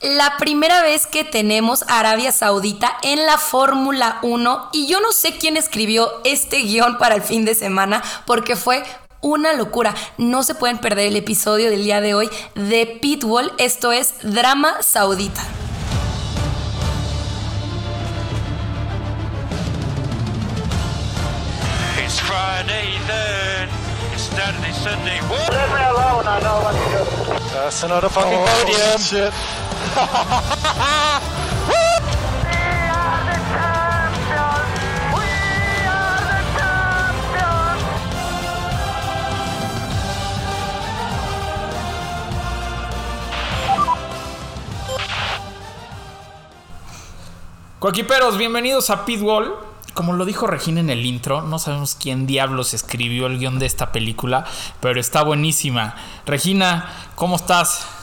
la primera vez que tenemos Arabia Saudita en la Fórmula 1 y yo no sé quién escribió este guion para el fin de semana porque fue una locura. No se pueden perder el episodio del día de hoy de Pitbull, esto es Drama Saudita. It's Friday then. It's Saturday, Sunday. What? Leave me alone, I know what to do. That's another fucking podium. Shit. Coequiperos, bienvenidos a Pitbull. Como lo dijo Regina en el intro, no sabemos quién diablos escribió el guion de esta película, pero está buenísima. Regina, ¿cómo estás?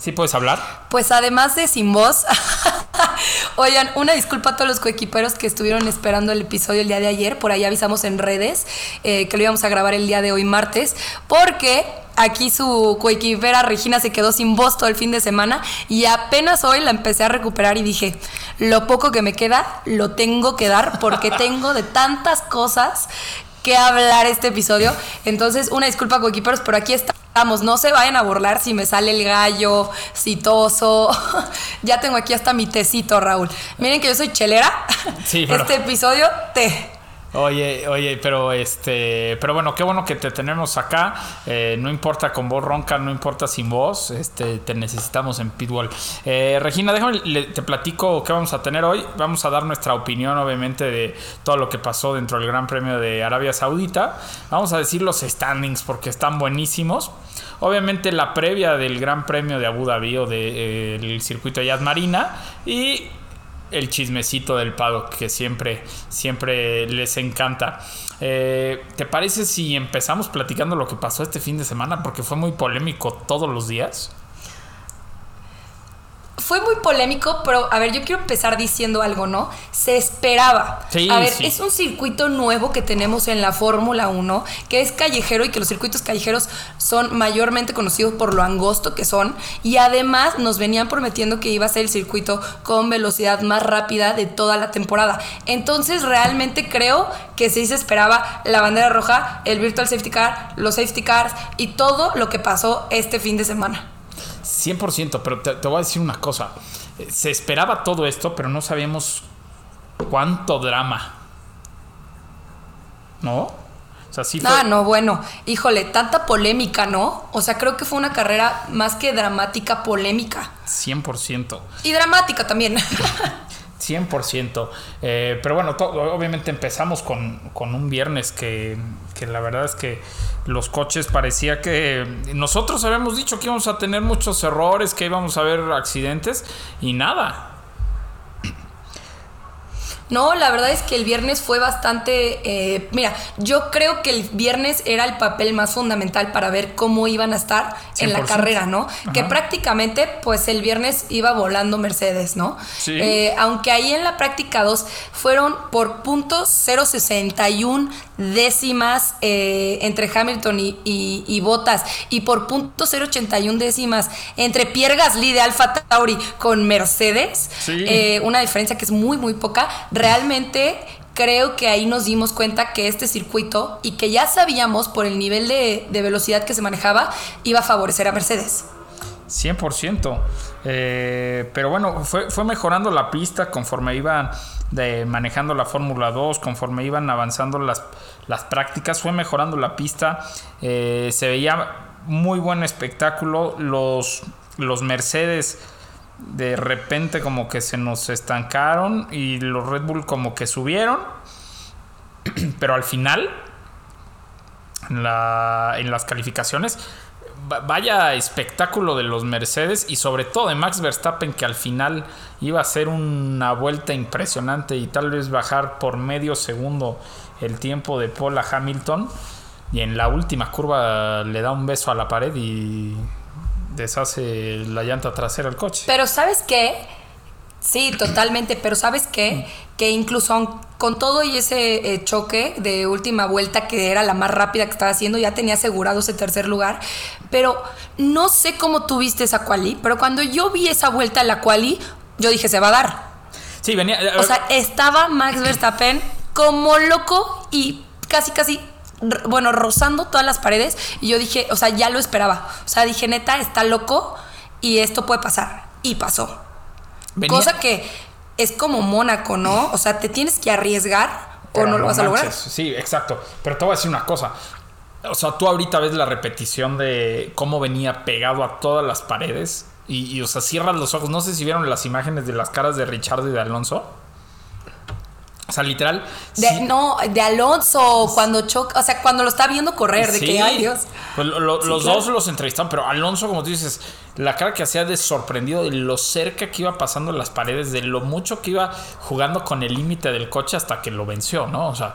¿Sí puedes hablar? Pues además de sin voz, oigan, una disculpa a todos los coequiperos que estuvieron esperando el episodio el día de ayer, por ahí avisamos en redes eh, que lo íbamos a grabar el día de hoy martes, porque aquí su coequipera Regina se quedó sin voz todo el fin de semana y apenas hoy la empecé a recuperar y dije, lo poco que me queda lo tengo que dar porque tengo de tantas cosas que hablar este episodio. Entonces, una disculpa coequiperos, pero aquí estamos. No se vayan a burlar si me sale el gallo, citoso. ya tengo aquí hasta mi tecito, Raúl. Miren que yo soy chelera. Sí, pero- Este episodio, té. Oye, oye, pero este, pero bueno, qué bueno que te tenemos acá. Eh, no importa con voz ronca, no importa sin voz, este, te necesitamos en Pitbull. Eh, Regina, déjame, te platico qué vamos a tener hoy. Vamos a dar nuestra opinión, obviamente, de todo lo que pasó dentro del Gran Premio de Arabia Saudita. Vamos a decir los standings porque están buenísimos. Obviamente la previa del Gran Premio de Abu Dhabi o del circuito de Yas Marina y el chismecito del paddock que siempre, siempre les encanta. Eh, ¿Te parece si empezamos platicando lo que pasó este fin de semana? Porque fue muy polémico todos los días. Fue muy polémico, pero a ver, yo quiero empezar diciendo algo, ¿no? Se esperaba. Sí, a ver, sí. es un circuito nuevo que tenemos en la Fórmula 1, que es callejero y que los circuitos callejeros son mayormente conocidos por lo angosto que son. Y además nos venían prometiendo que iba a ser el circuito con velocidad más rápida de toda la temporada. Entonces, realmente creo que sí se esperaba la bandera roja, el Virtual Safety Car, los Safety Cars y todo lo que pasó este fin de semana. 100%, pero te, te voy a decir una cosa. Se esperaba todo esto, pero no sabíamos cuánto drama. ¿No? O sea, sí fue... Ah, no, bueno, híjole, tanta polémica, ¿no? O sea, creo que fue una carrera más que dramática, polémica. 100%. Y dramática también. 100%. Eh, pero bueno, obviamente empezamos con, con un viernes que, que la verdad es que los coches parecía que nosotros habíamos dicho que íbamos a tener muchos errores, que íbamos a ver accidentes y nada. No, la verdad es que el viernes fue bastante... eh, mira, yo creo que el viernes era el papel más fundamental para ver cómo iban a estar en la 100%. carrera, ¿no? Que prácticamente, pues el viernes iba volando Mercedes, ¿no? Sí. Eh, aunque ahí en la práctica 2 fueron por punto 0.61 décimas eh, entre Hamilton y, y, y Bottas y por punto 0.81 décimas entre Pierre Gasly de Alfa Tauri con Mercedes, Sí. una diferencia que es muy, muy poca. Realmente creo que ahí nos dimos cuenta que este circuito y que ya sabíamos por el nivel de, velocidad que se manejaba iba a favorecer a Mercedes. 100%. Eh, pero bueno, fue, mejorando la pista conforme iban de, manejando la Fórmula 2, conforme iban avanzando las, las prácticas, fue mejorando la pista. Eh, se veía muy buen espectáculo. Los, los Mercedes de repente como que se nos estancaron y los Red Bull como que subieron. Pero al final, en, la- en las calificaciones, va- vaya espectáculo de los Mercedes y sobre todo de Max Verstappen que al final iba a ser una vuelta impresionante y tal vez bajar por medio segundo el tiempo de Paul a Hamilton y en la última curva le da un beso a la pared y deshace la llanta trasera al coche. Pero ¿sabes qué? Sí, totalmente, pero ¿sabes qué? Que incluso con todo y ese eh, choque de última vuelta, que era la más rápida que estaba haciendo, ya tenía asegurado ese tercer lugar, pero no sé cómo tuviste esa quali, pero cuando yo vi esa vuelta en la quali, yo dije, se va a dar. Sí, venía. O sea, estaba Max Verstappen como loco y casi, casi, bueno, rozando todas las paredes. Y yo dije, o sea, ya lo esperaba. O sea, dije, neta, está loco y esto puede pasar. Y pasó. venía- Cosa que es como Mónaco, ¿no? O sea, te tienes que arriesgar o no lo vas a lograr. Sí, exacto. Pero te voy a decir una cosa. O sea, tú ahorita ves la repetición de cómo venía pegado a todas las paredes. Y, y, o sea, cierras los ojos. No sé si vieron las imágenes de las caras de Richard y de Alonso. O sea, literal. De- sí- No, de Alonso, cuando choca, o sea, cuando lo está viendo correr, de que, ay Dios. Pues lo- lo- Sí, los claro. dos los entrevistaron, pero Alonso, como tú dices, la cara que hacía de sorprendido de lo cerca que iba pasando las paredes, de lo mucho que iba jugando con el límite del coche hasta que lo venció, ¿no? O sea,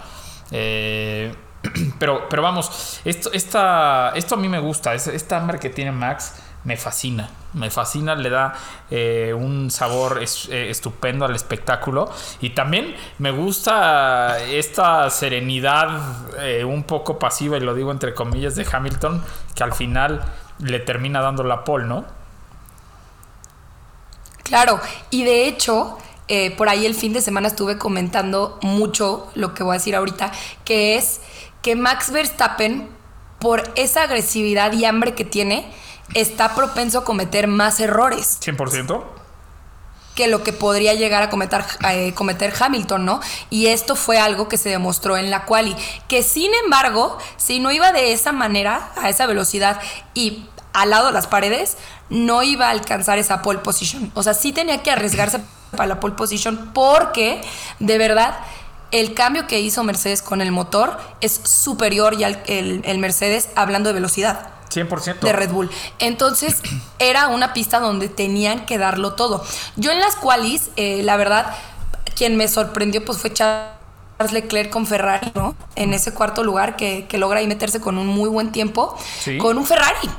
eh, pero, pero vamos, esto, esta, esto a mí me gusta, es- esta hambre que tiene Max me fascina, me fascina, le da eh, un sabor eh, estupendo al espectáculo y también me gusta esta serenidad eh, un poco pasiva, y lo digo entre comillas, de Hamilton, que al final le termina dando la pole, ¿no? Claro, y de hecho, por ahí el fin de semana estuve comentando mucho lo que voy a decir ahorita, que es que Max Verstappen, por esa agresividad y hambre que tiene, está propenso a cometer más errores 100%. que lo que podría llegar a cometer, eh, cometer Hamilton, ¿no? Y esto fue algo que se demostró en la quali, que sin embargo, si no iba de esa manera, a esa velocidad y al lado de las paredes, no iba a alcanzar esa pole position. O sea, sí tenía que arriesgarse para la pole position porque, de verdad, el cambio que hizo Mercedes con el motor es superior ya al el, el Mercedes hablando de velocidad 100%. de Red Bull. Entonces era una pista donde tenían que darlo todo. Yo en las qualis, eh, la verdad, quien me sorprendió pues fue Charles Leclerc con Ferrari, ¿no? En ese cuarto lugar que, que logra ahí meterse con un muy buen tiempo. Sí. Con un Ferrari.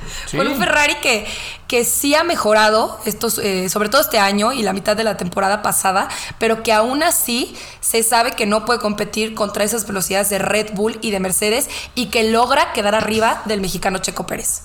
Sí. Con un Ferrari que, que sí ha mejorado, estos, eh, sobre todo este año y la mitad de la temporada pasada, pero que aún así se sabe que no puede competir contra esas velocidades de Red Bull y de Mercedes y que logra quedar arriba del mexicano Checo Pérez.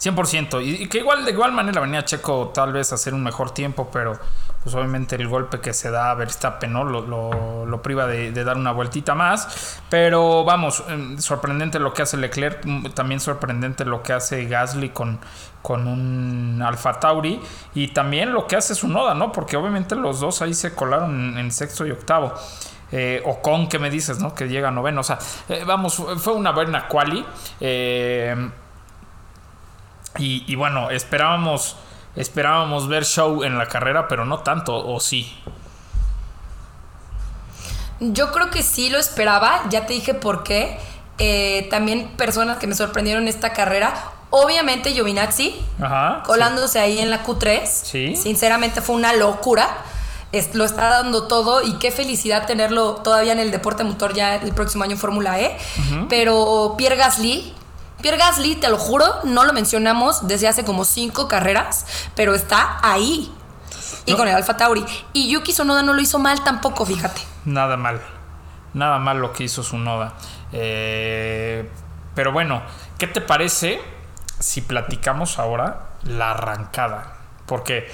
100%. Y, y que igual de igual manera venía Checo tal vez a hacer un mejor tiempo, pero pues obviamente el golpe que se da a Verstappen ¿no? lo, lo- lo priva de, dar una vueltita más. Pero vamos, em, sorprendente lo que hace Leclerc, mm, también sorprendente lo que hace Gasly con, con un Alfa Tauri y también lo que hace Sunoda, ¿no? Porque obviamente los dos ahí se colaron en, sexto y octavo. Eh, Ocon, ¿qué me dices, no? Que llega noveno. O sea, eh, vamos, fue una buena quali. Eh, y bueno, esperábamos, esperábamos ver show en la carrera, pero no tanto, o sí. Yo creo que sí lo esperaba, ya te dije por qué. Eh, también personas que me sorprendieron en esta carrera. Obviamente Giovinazzi, Ajá. colándose ahí en la Q3. Sí. Sinceramente fue una locura. Es- lo está dando todo y qué felicidad tenerlo todavía en el deporte motor ya el próximo año en Fórmula E. Pero Pierre Gasly, Pierre Gasly, te lo juro, no lo mencionamos desde hace como cinco carreras, pero está ahí. Y No. con el Alfa Tauri. Y Yuki Tsunoda no lo hizo mal tampoco, fíjate. Nada mal. Nada mal lo que hizo su noda. pero bueno, ¿qué te parece si platicamos ahora la arrancada? Porque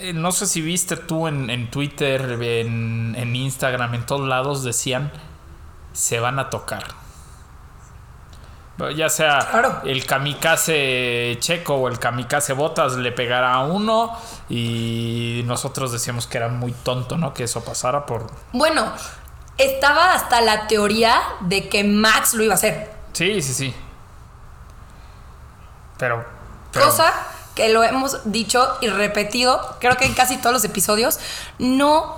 eh, no sé si viste tú en, en Twitter, en, en Instagram, en todos lados decían se van a tocar. Ya sea Claro. el kamikaze checo o el kamikaze botas le pegará a uno y nosotros decíamos que era muy tonto, ¿no? Que eso pasara por... Bueno, estaba hasta la teoría de que Max lo iba a hacer. Sí, sí, sí. Pero... pero- Cosa que lo hemos dicho y repetido, creo que en casi todos los episodios, no,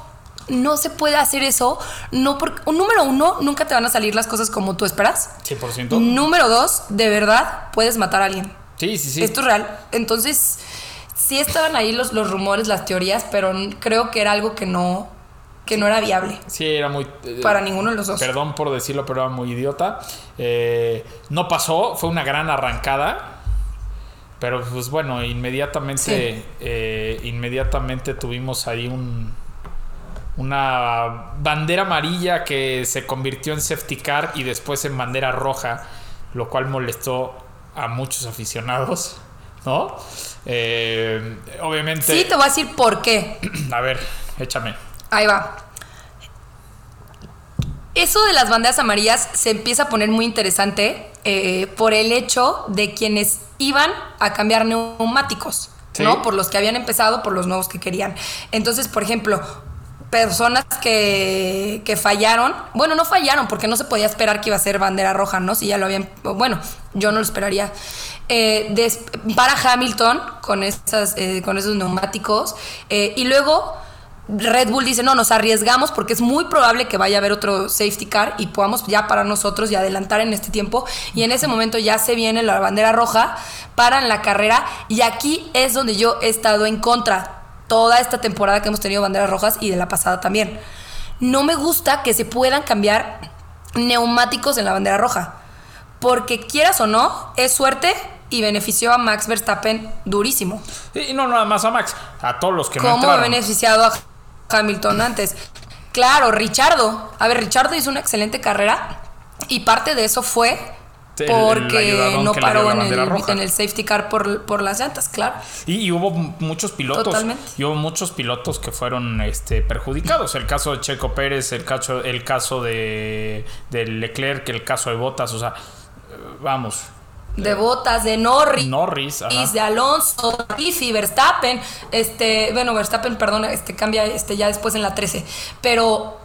no se puede hacer eso. No porque, número uno, nunca te van a salir las cosas como tú esperas. 100%. Número dos, de verdad puedes matar a alguien. Sí, sí, sí. Esto es real. Entonces, sí estaban ahí los, los rumores, las teorías, pero creo que era algo que no, que no era viable Sí, era muy... eh, para ninguno de los dos. Perdón por decirlo, pero era muy idiota. Eh, no pasó, fue una gran arrancada. Pero pues bueno, inmediatamente, eh, inmediatamente tuvimos ahí un, una bandera amarilla que se convirtió en safety car y después en bandera roja, lo cual molestó a muchos aficionados, ¿no? Eh, obviamente... Sí, te voy a decir por qué. A ver, échame. Ahí va. Eso de las banderas amarillas se empieza a poner muy interesante eh, por el hecho de quienes iban a cambiar neumáticos, Sí. ¿no? Por los que habían empezado, por los nuevos que querían. Entonces, por ejemplo, personas que, que fallaron, bueno, no fallaron porque no se podía esperar que iba a ser bandera roja, ¿no? Si ya lo habían, bueno, yo no lo esperaría. Eh, des- para Hamilton con, esas, eh, con esos neumáticos eh, y luego Red Bull dice, no, nos arriesgamos porque es muy probable que vaya a haber otro safety car y podamos ya para nosotros y adelantar en este tiempo. Y en ese momento ya se viene la bandera roja, paran la carrera y aquí es donde yo he estado en contra toda esta temporada que hemos tenido banderas rojas y de la pasada también. No me gusta que se puedan cambiar neumáticos en la bandera roja. Porque quieras o no, es suerte y benefició a Max Verstappen durísimo. Y no nada más a Max, a todos los que no ¿Cómo ha beneficiado a Hamilton antes? Claro, Richardo. A ver, Richardo hizo una excelente carrera y parte de eso fue El- porque no paró en el, en el safety car por, por las llantas, claro. Y, y hubo muchos pilotos. Totalmente. Y hubo muchos pilotos que fueron este, perjudicados. El caso de Checo Pérez, el caso, el caso de, de Leclerc, el caso de Bottas. O sea, eh, vamos. De botas, de Norris. Norris. ajá. de Alonso, Latifi, Verstappen, este, bueno, Verstappen, perdón, este cambia este ya después en la 13, pero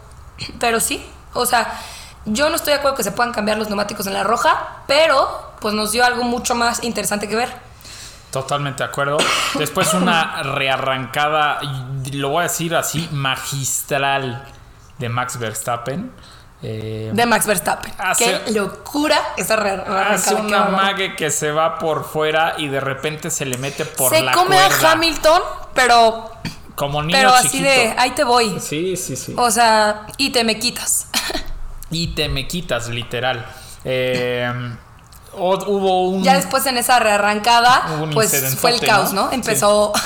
pero sí, o sea, yo no estoy de acuerdo que se puedan cambiar los neumáticos en la roja, pero pues nos dio algo mucho más interesante que ver. Totalmente de acuerdo. Después una rearrancada, lo voy a decir así, magistral de Max Verstappen. Eh, De Max Verstappen. Hace- Qué locura esa re- arrancada, hace una mague que se va por fuera y de repente se le mete por Se la come cuerda. a Hamilton, pero Como niño pero así chiquito. de ahí te voy. Sí, sí, sí. O sea, y te me quitas. Y te me quitas, literal. Eh, o- hubo un. Ya después en esa rearrancada, pues fue el caos, ¿no? ¿no? Empezó.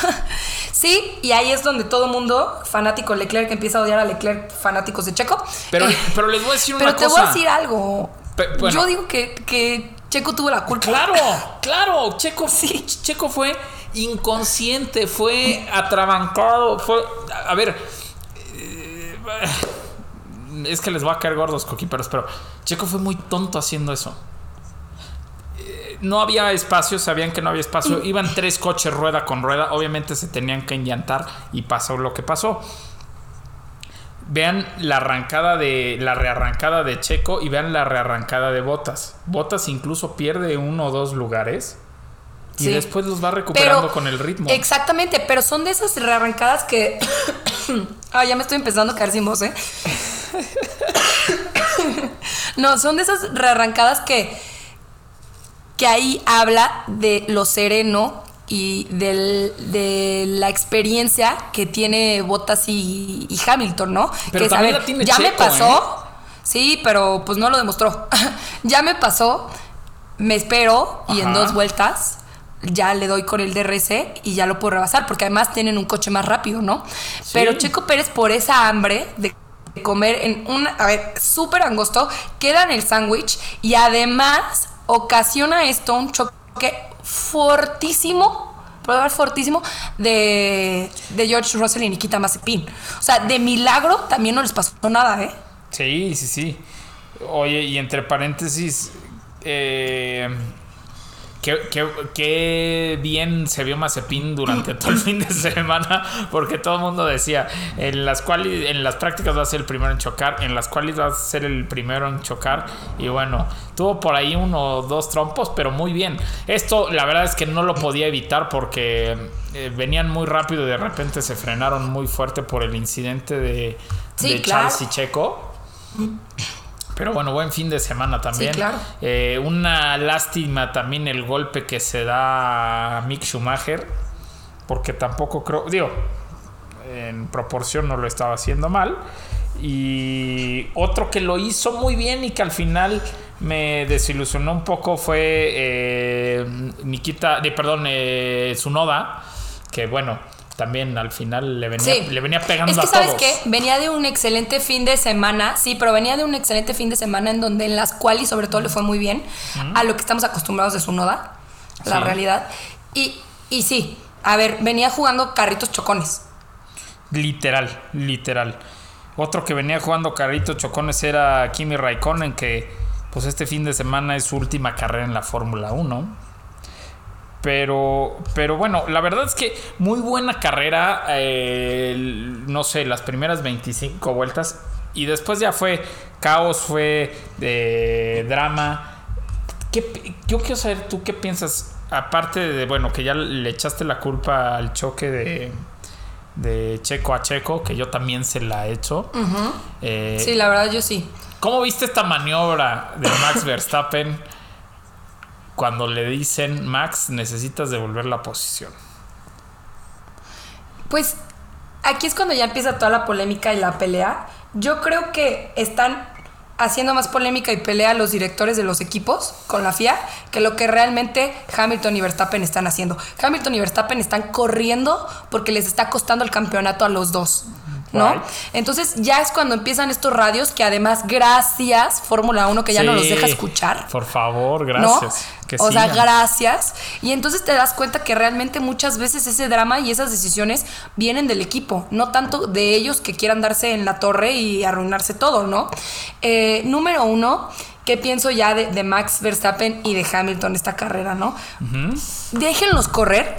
Sí. y ahí es donde todo mundo, fanático Leclerc, empieza a odiar a Leclerc, fanáticos de Checo. Pero, Eh, pero les voy a decir pero una te cosa. voy a decir algo. Pe- bueno. Yo digo que, que Checo tuvo la culpa. Claro, claro. Checo, Checo fue inconsciente, fue atrabancado, fue. A ver. eh, Es que les va a caer gordos coquiperos, pero Checo fue muy tonto haciendo eso. Eh, No había espacio, sabían que no había espacio. Iban tres coches rueda con rueda. Obviamente se tenían que enllantar y pasó lo que pasó. Vean la arrancada de la rearrancada de Checo y vean la rearrancada de Botas. Botas incluso pierde uno o dos lugares y Sí. después los va recuperando Pero- con el ritmo. Exactamente, pero son de esas rearrancadas que. ah, ya me estoy empezando a caer sin voz, ¿eh? no, son de esas rearrancadas que. que ahí habla de lo sereno y del- de la experiencia que tiene Bottas y, y Hamilton, ¿no? Pero que es, a también ver, la tiene ya me pasó. Sí, pero pues no lo demostró. ya me pasó, me espero y en dos vueltas ya le doy con el DRS y ya lo puedo rebasar, porque además tienen un coche más rápido, ¿no? Pero Checo Pérez, por esa hambre de comer en un, a ver, súper angosto, queda en el sándwich y además ocasiona esto un choque fortísimo, probar fortísimo, de, de George Russell y Nikita Mazepin. O sea, de milagro también no les pasó nada, ¿eh? Sí, sí, sí. Oye, y entre paréntesis, eh, qué, qué- qué bien se vio Mazepin durante todo el fin de semana, porque todo el mundo decía, en las cuales en las prácticas va a ser el primero en chocar, en las cuales va a ser el primero en chocar, y bueno, tuvo por ahí uno o dos trompos, pero muy bien. Esto la verdad es que no lo podía evitar porque eh, venían muy rápido y de repente se frenaron muy fuerte por el incidente de, Sí, de claro. Charles y Checo. Pero bueno, buen fin de semana también. Sí, claro. Eh, una lástima también el golpe que se da a Mick Schumacher. Porque tampoco creo. Digo, en proporción no lo estaba haciendo mal. Y otro que lo hizo muy bien y que al final me desilusionó un poco fue eh, Nikita, de, perdón, eh, Tsunoda, que bueno, también al final le venía, Sí. le venía pegando Es que, a ¿sabes todos. qué? Venía de un excelente fin de semana, sí, pero venía de un excelente fin de semana en donde en las cuales sobre todo le fue muy bien a lo que estamos acostumbrados de su noda, la Sí. realidad. Y, y sí, a ver, venía jugando carritos chocones. Literal, literal. Otro que venía jugando carritos chocones era Kimi Raikkonen, que pues este fin de semana es su última carrera en la Fórmula 1. Pero, pero bueno, la verdad es que muy buena carrera, eh, no sé, las primeras 25 vueltas. Y después ya fue caos, fue eh, drama. ¿Qué yo quiero saber tú qué piensas, aparte de, bueno, que ya le echaste la culpa al choque de, de Checo a Checo, que yo también se la he hecho. Eh, Sí, la verdad yo sí. ¿Cómo viste esta maniobra de Max Verstappen cuando le dicen, Max, necesitas devolver la posición? Pues aquí es cuando ya empieza toda la polémica y la pelea. Yo creo que están haciendo más polémica y pelea los directores de los equipos con la FIA que lo que realmente Hamilton y Verstappen están haciendo. Hamilton y Verstappen están corriendo porque les está costando el campeonato a los dos. ¿No? Right. Entonces ya es cuando empiezan estos radios que además, gracias, Fórmula 1, que ya no los deja escuchar. Por favor, ¿no? gracias. Que o sea, gracias. Y entonces te das cuenta que realmente muchas veces ese drama y esas decisiones vienen del equipo, no tanto de ellos que quieran darse en la torre y arruinarse todo, ¿no? Eh, número uno, ¿qué pienso ya de, de Max Verstappen y de Hamilton esta carrera, no? Déjenlos correr,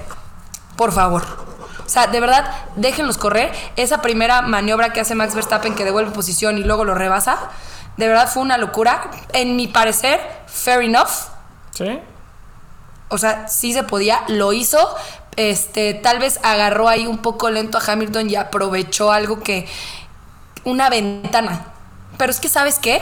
por favor. O sea, de verdad, déjenlos correr. Esa primera maniobra que hace Max Verstappen que devuelve posición y luego lo rebasa, de verdad fue una locura. En mi parecer, fair enough. ¿Sí? O sea, sí se podía, lo hizo. Este, tal vez agarró ahí un poco lento a Hamilton y aprovechó algo que. una ventana. Pero es que, ¿sabes qué?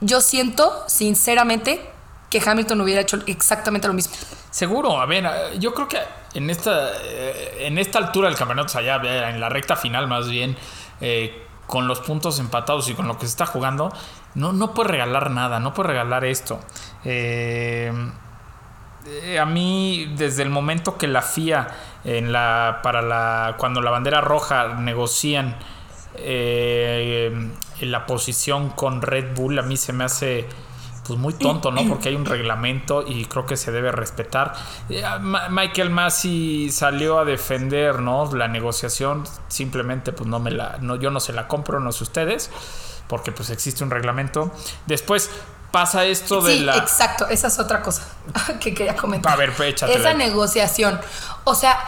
Yo siento, sinceramente, que Hamilton hubiera hecho exactamente lo mismo. Seguro, a ver, yo creo que en esta, eh, en esta altura del campeonato, o sea, en la recta final más bien, eh, con los puntos empatados y con lo que se está jugando, no, no puede regalar nada, no puede regalar esto. Eh, a mí, desde el momento que la FIA, en la, para la, cuando la bandera roja negocian en la posición con Red Bull, a mí se me hace pues muy tonto, ¿no? Porque hay un reglamento y creo que se debe respetar. Eh, Ma- Michael Massey salió a defender, ¿no? La negociación, simplemente pues no me la, no, yo no se la compro, no sé ustedes, porque pues existe un reglamento. Después pasa esto de Sí, la... exacto, esa es otra cosa que quería comentar. A ver, pues. Esa negociación. O sea,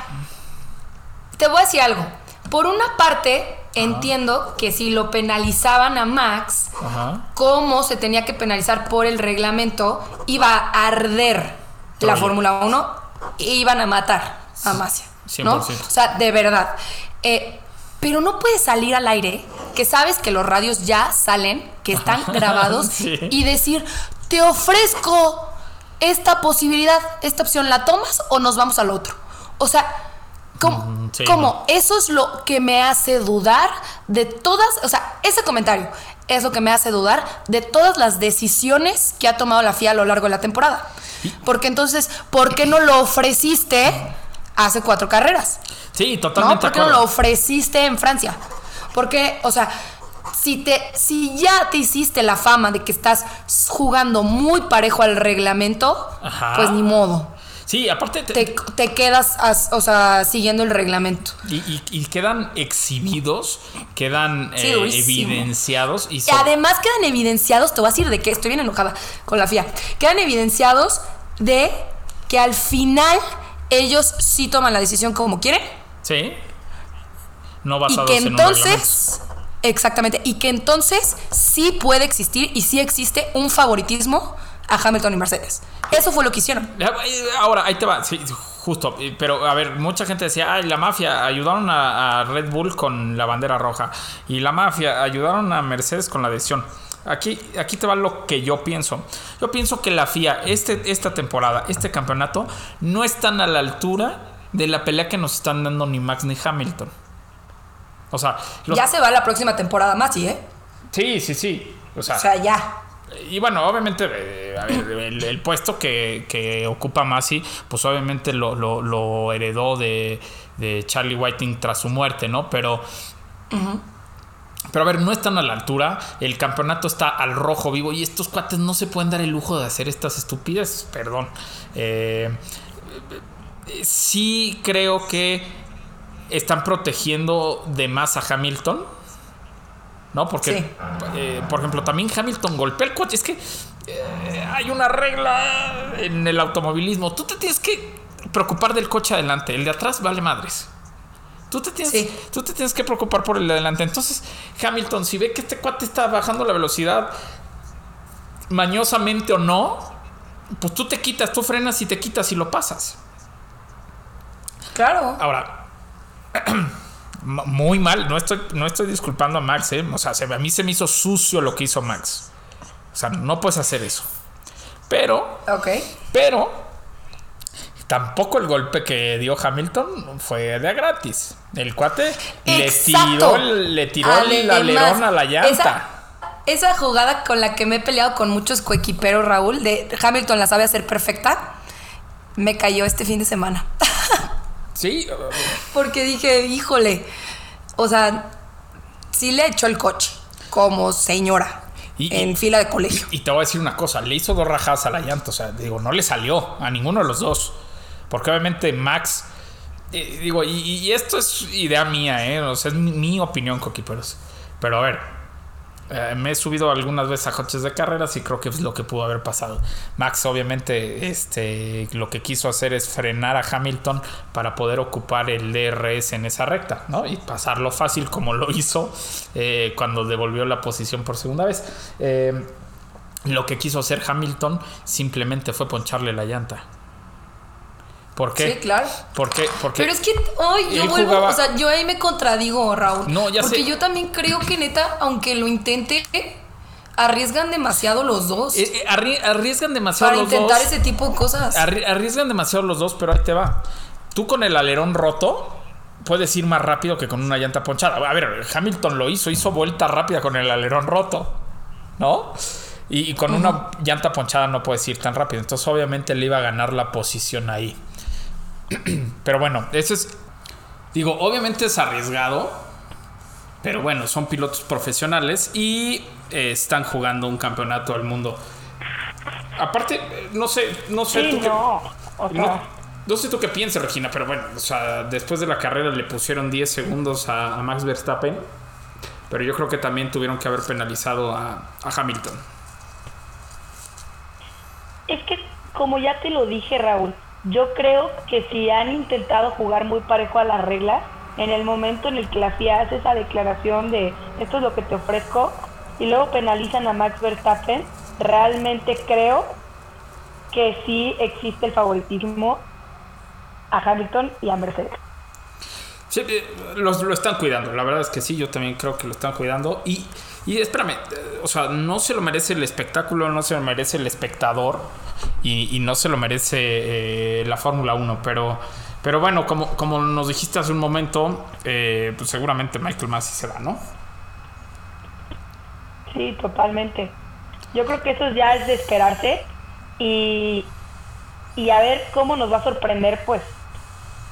te voy a decir algo. Por una parte, entiendo que si lo penalizaban a Max, Ajá. cómo se tenía que penalizar por el reglamento, iba a arder la. Fórmula 1 e iban a matar a Masia. ¿no? 100%. O sea, de verdad. Eh, pero no puede salir al aire, que sabes que los radios ya salen, que están grabados, Sí. y decir, te ofrezco esta posibilidad, esta opción, ¿la tomas o nos vamos al otro? O sea, ¿cómo? Mm, sí, no. Eso es lo que me hace dudar de todas, o sea, ese comentario es lo que me hace dudar de todas las decisiones que ha tomado la FIA a lo largo de la temporada. Porque entonces, ¿por qué no lo ofreciste hace cuatro carreras? Sí, ¿No? totalmente ¿Por de qué no lo ofreciste en Francia? Porque, o sea, si, te, si ya te hiciste la fama de que estás jugando muy parejo al reglamento, Ajá. pues ni modo. Sí, aparte te- Te, te quedas, as- o sea, siguiendo el reglamento. y, y- y quedan exhibidos, quedan Sí, eh, evidenciados y Y además quedan evidenciados, te voy a decir de que estoy bien enojada con la FIA, quedan evidenciados de que al final ellos sí toman la decisión como quieren sí, no y basados que en un reglamento. entonces, exactamente, y que entonces sí puede existir y sí existe un favoritismo a Hamilton y Mercedes. Eso fue lo que hicieron. Ahora, ahí te va, sí, justo. Pero, a ver, mucha gente decía, ay, la mafia ayudaron a, a Red Bull con la bandera roja. Y la mafia ayudaron a Mercedes con la decisión. Aquí, aquí te va lo que yo pienso. Yo pienso que la FIA, este, esta temporada, este campeonato, no están a la altura de la pelea que nos están dando ni Max ni Hamilton. O sea, los- Ya se va la próxima temporada más, ¿sí, eh? sí, sí, sí. O sea, O sea, ya. Y bueno, obviamente, eh, a ver, el, puesto que, que ocupa Masi, pues obviamente lo, lo- lo heredó de, de Charlie Whiting tras su muerte, ¿no? Pero. Pero a ver, no están a la altura. El campeonato está al rojo vivo. Y estos cuates no se pueden dar el lujo de hacer estas estupideces. Perdón. Eh, sí creo que están protegiendo de más a Hamilton. ¿No? Porque, Sí. eh, por ejemplo, también Hamilton golpea el coche. Es que eh, hay una regla en el automovilismo. Tú te tienes que preocupar del coche adelante. El de atrás vale madres. Tú te, tienes, Sí. tú te tienes que preocupar por el de adelante. Entonces, Hamilton, si ve que este cuate está bajando la velocidad, mañosamente o no, pues tú te quitas, tú frenas y te quitas y lo pasas. Claro. Ahora, muy mal, no estoy, no estoy disculpando a Max, ¿eh? o sea, se- a mí se me hizo sucio lo que hizo Max. O sea, no puedes hacer eso. Pero, Ok. pero, tampoco el golpe que dio Hamilton fue de gratis. El cuate le tiró, el- le tiró el Además, alerón a la llanta. Esa, esa jugada con la que me he peleado con muchos coequiperos, Raúl, de Hamilton la sabe hacer perfecta, me cayó este fin de semana. Sí, Porque dije, híjole, o sea, sí le echó el coche como señora Y- en fila de colegio. Y te voy a decir una cosa, le hizo dos rajadas a la llanta, o sea, digo, no le salió a ninguno de los dos. Porque obviamente Max, eh, digo, y, y esto es idea mía, ¿eh? O sea, es mi, mi opinión, coquiperos. Pero a ver, eh, me he subido algunas veces a coches de carreras y creo que es lo que pudo haber pasado. Max obviamente este, lo que quiso hacer es frenar a Hamilton para poder ocupar el DRS en esa recta, ¿no? Y pasarlo fácil como lo hizo eh, cuando devolvió la posición por segunda vez. Eh, lo que quiso hacer Hamilton simplemente fue poncharle la llanta. ¿Por qué? Sí, claro. ¿Por qué? Porque Pero es que hoy yo vuelvo, jugaba- o sea, yo ahí me contradigo, Raúl. No, ya porque sé. yo también creo que neta, aunque lo intente, arriesgan demasiado los dos eh, eh, arri- arriesgan demasiado para los intentar dos. ese tipo de cosas. Arri- arriesgan demasiado los dos, pero ahí te va. Tú con el alerón roto puedes ir más rápido que con una llanta ponchada. A ver, Hamilton lo hizo, hizo vuelta rápida con el alerón roto, ¿no? Y, y con una llanta ponchada no puedes ir tan rápido. Entonces, obviamente, le iba a ganar la posición ahí. pero bueno, eso es. Digo, obviamente es arriesgado. Pero bueno, son pilotos profesionales y eh, están jugando un campeonato del mundo. Aparte, no sé, no sé Sí, tú qué- no. O sea, no, no sé tú qué piensas, Regina, pero bueno, o sea, después de la carrera le pusieron 10 segundos a, a Max Verstappen, pero yo creo que también tuvieron que haber penalizado a, a Hamilton. es que como ya te lo dije, Raúl, yo creo que si han intentado jugar muy parejo a las reglas, en el momento en el que la FIA hace esa declaración de esto es lo que te ofrezco y luego penalizan a Max Verstappen, realmente creo que sí existe el favoritismo a Hamilton y a Mercedes. Sí, eh, los- lo están cuidando, la verdad es que sí, yo también creo que lo están cuidando. Y, y espérame, o sea, no se lo merece el espectáculo, no se lo merece el espectador y, y no se lo merece eh, la Fórmula 1, pero, pero bueno, como, como nos dijiste hace un momento, eh, pues seguramente Michael Massey se va, ¿no? Sí, totalmente. Yo creo que eso ya es de esperarse y, y a ver cómo nos va a sorprender pues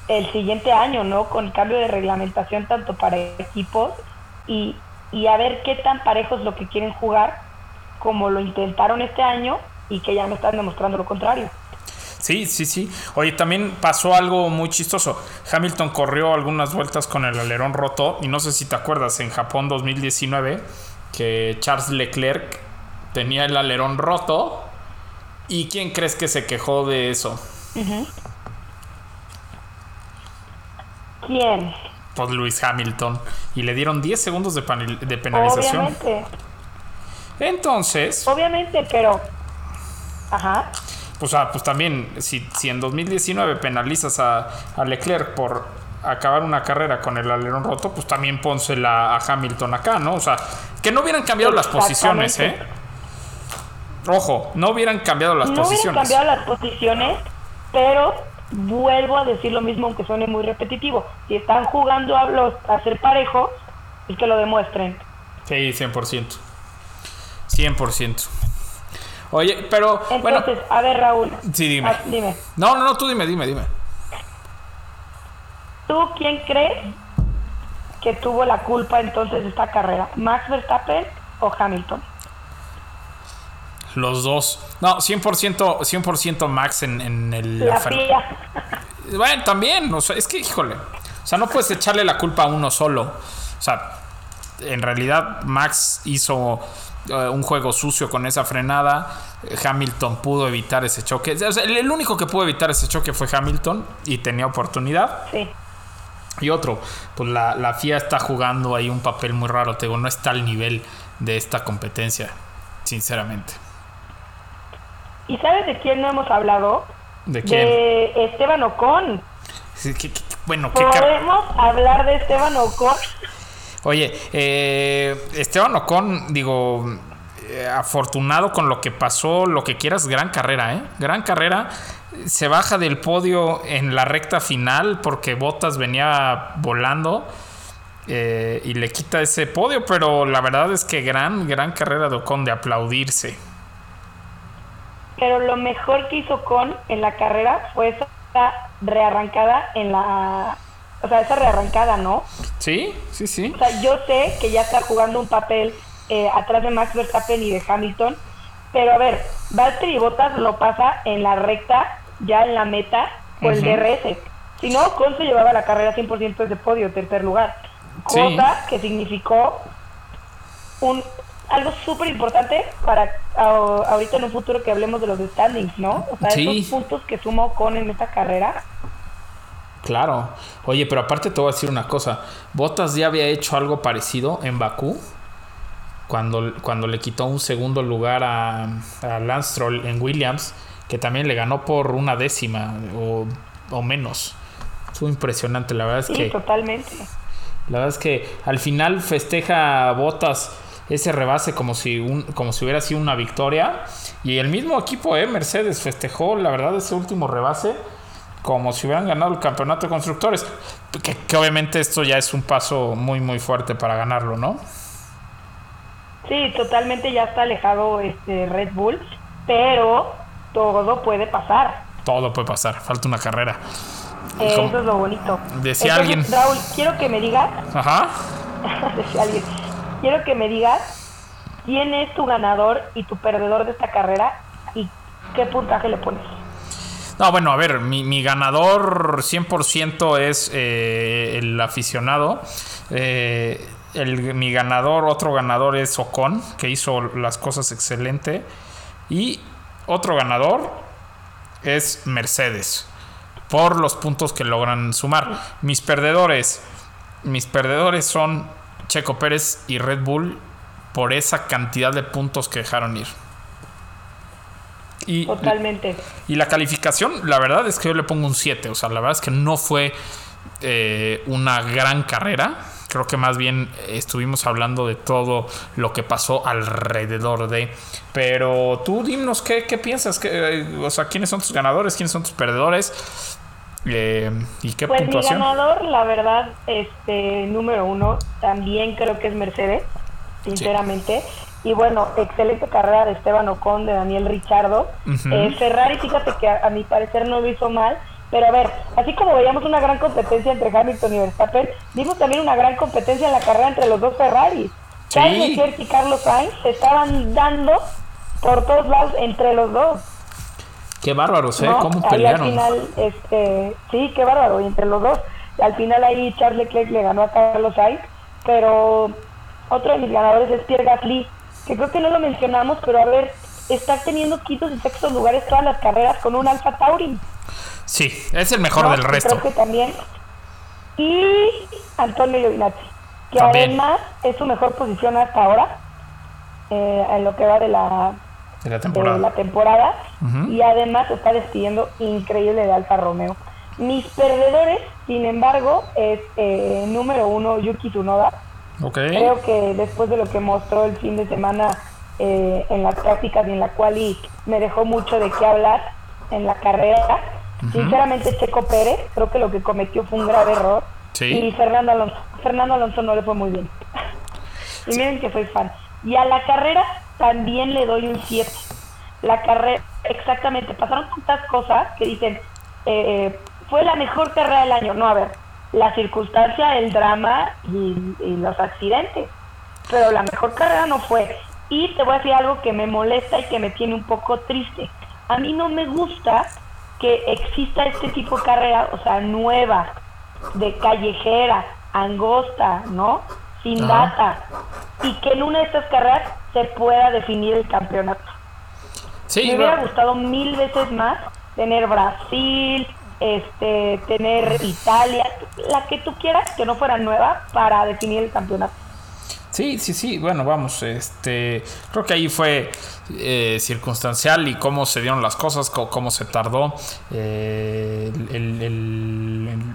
el siguiente año, ¿no? Con el cambio de reglamentación tanto para equipos y, y a ver qué tan parejos lo que quieren jugar como lo intentaron este año y que ya me están demostrando lo contrario. Sí, sí, sí. Oye, también pasó algo muy chistoso. Hamilton corrió algunas vueltas con el alerón roto y no sé si te acuerdas, en Japón 2019, que Charles Leclerc tenía el alerón roto. ¿Y quién crees que se quejó de eso? ¿Quién? Pues Lewis Hamilton. Y le dieron 10 segundos de, panel- de penalización. Obviamente, Entonces, obviamente, pero... Ajá. pues, ah, pues también, si, si en 2019 penalizas a, a Leclerc por acabar una carrera con el alerón roto, pues también pónsela a Hamilton acá, ¿no? O sea, que no hubieran cambiado las posiciones, ¿eh? Ojo, no hubieran cambiado las no hubieran posiciones. cambiado las posiciones, pero vuelvo a decir lo mismo aunque suene muy repetitivo. Si están jugando a, los, a ser parejos, es que lo demuestren. Sí, 100%. 100%. Oye, pero bueno, Entonces, a ver, Raúl. sí, dime. ah, dime. No, no, no, tú dime, dime, dime. ¿Tú quién crees que tuvo la culpa entonces de esta carrera? ¿Max Verstappen o Hamilton? Los dos. No, 100%, 100% Max en, en el... La. Bueno, también, o sea, es que, híjole, o sea, no puedes echarle la culpa a uno solo. O sea, en realidad Max hizo eh, un juego sucio con esa frenada. Hamilton pudo evitar ese choque. O sea, el, el único que pudo evitar ese choque fue Hamilton y tenía oportunidad. Sí. Y otro, pues la, la FIA está jugando ahí un papel muy raro, te digo, no está al nivel de esta competencia, sinceramente. ¿Y sabes de quién no hemos hablado? ¿De quién? De Esteban Ocon. Sí, ¿qué- qué- bueno, qué ¿Podemos hablar de Esteban Ocon? Oye, eh, Esteban Ocon, digo, eh, afortunado con lo que pasó, lo que quieras, gran carrera, ¿eh? Gran carrera. Se baja del podio en la recta final porque Bottas venía volando eh, y le quita ese podio, pero la verdad es que gran, gran carrera de Ocon de aplaudirse. Pero lo mejor que hizo Ocon en la carrera fue esa rearrancada en la... O sea, esa rearrancada, ¿no? Sí, sí, sí. O sea, yo sé que ya está jugando un papel eh, atrás de Max Verstappen y de Hamilton, pero a ver, Valtteri Bottas lo pasa en la recta, ya en la meta, por el Ujú. DRS. Si no, Ocon se llevaba la carrera 100% de podio, tercer lugar. Sí. Cosa que significó un algo súper importante para a- ahorita en un futuro que hablemos de los standings, ¿no? O sea, Sí. esos puntos que sumó Ocon en esta carrera. Claro. Oye, pero aparte te voy a decir una cosa. Bottas ya había hecho algo parecido en Bakú. Cuando, cuando le quitó un segundo lugar a, a Lance en Williams. Que también le ganó por una décima o, o menos. Estuvo impresionante. La verdad es Sí, que. totalmente. La verdad es que al final festeja a Bottas ese rebase como si, un, como si hubiera sido una victoria. Y el mismo equipo, eh, Mercedes, festejó, la verdad, ese último rebase como si hubieran ganado el campeonato de constructores. Que, que obviamente esto ya es un paso muy, muy fuerte para ganarlo, ¿no? Sí, totalmente ya está alejado este Red Bull, pero todo puede pasar. Todo puede pasar, falta una carrera. Eh, Eso es lo bonito. Decía Entonces, alguien- Raúl, quiero que me digas, Ajá. decía alguien, quiero que me digas quién es tu ganador y tu perdedor de esta carrera y qué puntaje le pones. No, bueno, a ver, mi, mi ganador 100% es eh, el aficionado. Eh, el- mi ganador, otro ganador es Ocon, que hizo las cosas excelente. Y otro ganador es Mercedes, por los puntos que logran sumar. Mis perdedores, mis perdedores son Checo Pérez y Red Bull por esa cantidad de puntos que dejaron ir. Y Totalmente. y la calificación, la verdad es que yo le pongo un 7. O sea, la verdad es que no fue eh, una gran carrera. Creo que más bien estuvimos hablando de todo lo que pasó alrededor de. Pero tú dinos qué, qué piensas. ¿Qué, eh, o sea, quiénes son tus ganadores, quiénes son tus perdedores. Eh, y qué Pues mi puntuación. ganador, la verdad, este número uno, también creo que es Mercedes, sinceramente. Y bueno, excelente carrera de Esteban Ocon, de Daniel Richardo. Eh, Ferrari, fíjate que a, a mi parecer no lo hizo mal. Pero a ver, así como veíamos una gran competencia entre Hamilton y Verstappen, vimos también una gran competencia en la carrera entre los dos Ferraris. Sí. Charles Leclerc y Carlos Sainz se estaban dando por todos lados entre los dos. Qué bárbaros, ¿eh? ¿no? ¿Cómo pelearon? al final, este, sí, qué bárbaro, y entre los dos. Al final ahí Charles Leclerc le ganó a Carlos Sainz, pero otro de mis ganadores es Pierre Gasly, que creo que no lo mencionamos, pero a ver, está teniendo quintos y sextos lugares todas las carreras con un Alfa Tauri. Sí, es el mejor ¿no? del resto. Creo que también. Y Antonio Giovinazzi, que También. además es su mejor posición hasta ahora, eh, en lo que va de la De la de temporada. la temporada Ujú. y además está despidiendo increíble de Alfa Romeo. Mis perdedores, sin embargo, es eh, número uno Yuki Tsunoda. Ok. Creo que después de lo que mostró el fin de semana eh, en las prácticas y en la cual y me dejó mucho de qué hablar en la carrera. Sinceramente, Checo Pérez, creo que lo que cometió fue un grave error. Sí. Y Fernando Alonso. Fernando Alonso no le fue muy bien. y miren que soy fan. Y a la carrera también le doy un 7. la carrera, exactamente, pasaron tantas cosas que dicen, eh, fue la mejor carrera del año. No, a ver, la circunstancia, el drama y, y los accidentes. Pero la mejor carrera no fue. Y te voy a decir algo que me molesta y que me tiene un poco triste. A mí no me gusta que exista este tipo de carrera, o sea, nueva, de callejera, angosta, ¿no? Sin Ajá. data. Y que en una de estas carreras se pueda definir el campeonato. Sí, Me hubiera gustado mil veces más tener Brasil, este, tener Italia, la que tú quieras, que no fuera nueva para definir el campeonato. Sí, sí, sí. Bueno, vamos, este, creo que ahí fue eh, circunstancial y cómo se dieron las cosas, co- cómo, se tardó eh, el- el- el- el-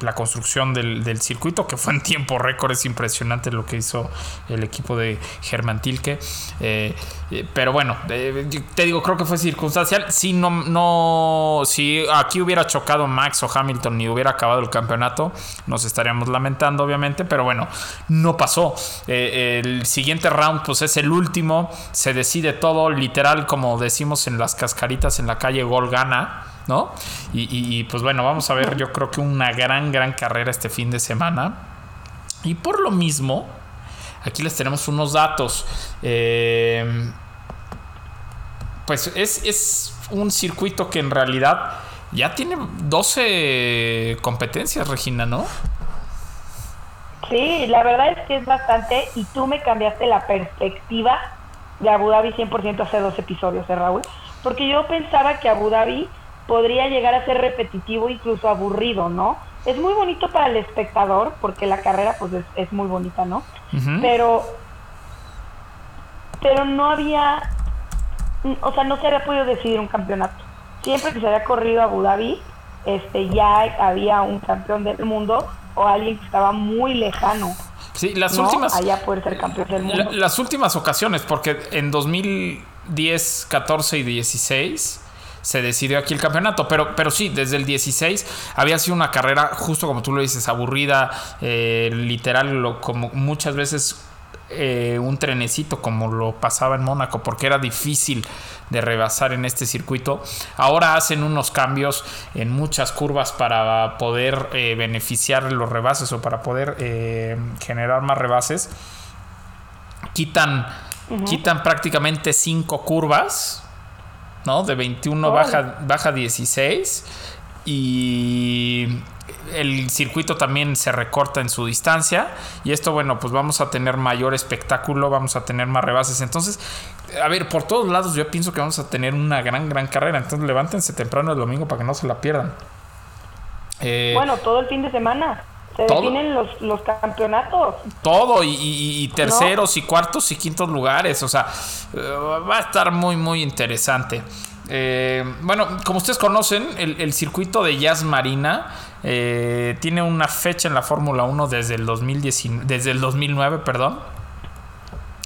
la construcción del, del circuito, que fue en tiempo récord. Es impresionante lo que hizo el equipo de Germán Tilke. Eh, eh, pero bueno, eh, te digo, creo que fue circunstancial. Si no, no, si aquí hubiera chocado Max o Hamilton y hubiera acabado el campeonato, nos estaríamos lamentando, obviamente. Pero bueno, no pasó. El siguiente round, pues es el último. Se decide todo, literal, como decimos en las cascaritas en la calle, gol gana. ¿No? Y, y- pues bueno, vamos a ver, yo creo que una gran, gran carrera este fin de semana. Y por lo mismo, aquí les tenemos unos datos. Eh, pues es, es un circuito que en realidad ya tiene 12 competencias, Regina, ¿no? Sí, la verdad es que es bastante y tú me cambiaste la perspectiva de Abu Dhabi 100% hace dos episodios, ¿eh, Raúl? Porque yo pensaba que Abu Dhabi podría llegar a ser repetitivo, incluso aburrido, ¿no? Es muy bonito para el espectador, porque la carrera pues es, es muy bonita, ¿no? Pero, pero no había, o sea, no se había podido decidir un campeonato. Siempre que se había corrido Abu Dhabi, este, ya había un campeón del mundo o alguien que estaba muy lejano. Sí, las ¿no? últimas. Allá poder ser campeón del mundo. La- las últimas ocasiones, porque en 2010, 14 y 16 se decidió aquí el campeonato, pero, pero sí, desde el 16 había sido una carrera, justo como tú lo dices, aburrida, eh, literal, lo- como muchas veces eh, un trenecito como lo pasaba en Mónaco, porque era difícil de rebasar en este circuito. Ahora hacen unos cambios en muchas curvas para poder eh, beneficiar los rebases o para poder eh, generar más rebases quitan, quitan prácticamente 5 curvas, ¿no? De 21 Oh. baja, baja 16 y el circuito también se recorta en su distancia y esto bueno pues vamos a tener mayor espectáculo vamos a tener más rebases entonces a ver por todos lados yo pienso que vamos a tener una gran gran carrera entonces levántense temprano el domingo para que no se la pierdan Eh, Bueno, todo el fin de semana. Se ¿Todo? definen los, los campeonatos. todo y, y- y terceros y cuartos y quintos lugares. O sea, eh, va a estar muy, muy interesante. Eh, bueno, como ustedes conocen, el, el circuito de Jazz Marina eh, tiene una fecha en la Fórmula 1 desde el, 2019, desde el 2009, perdón.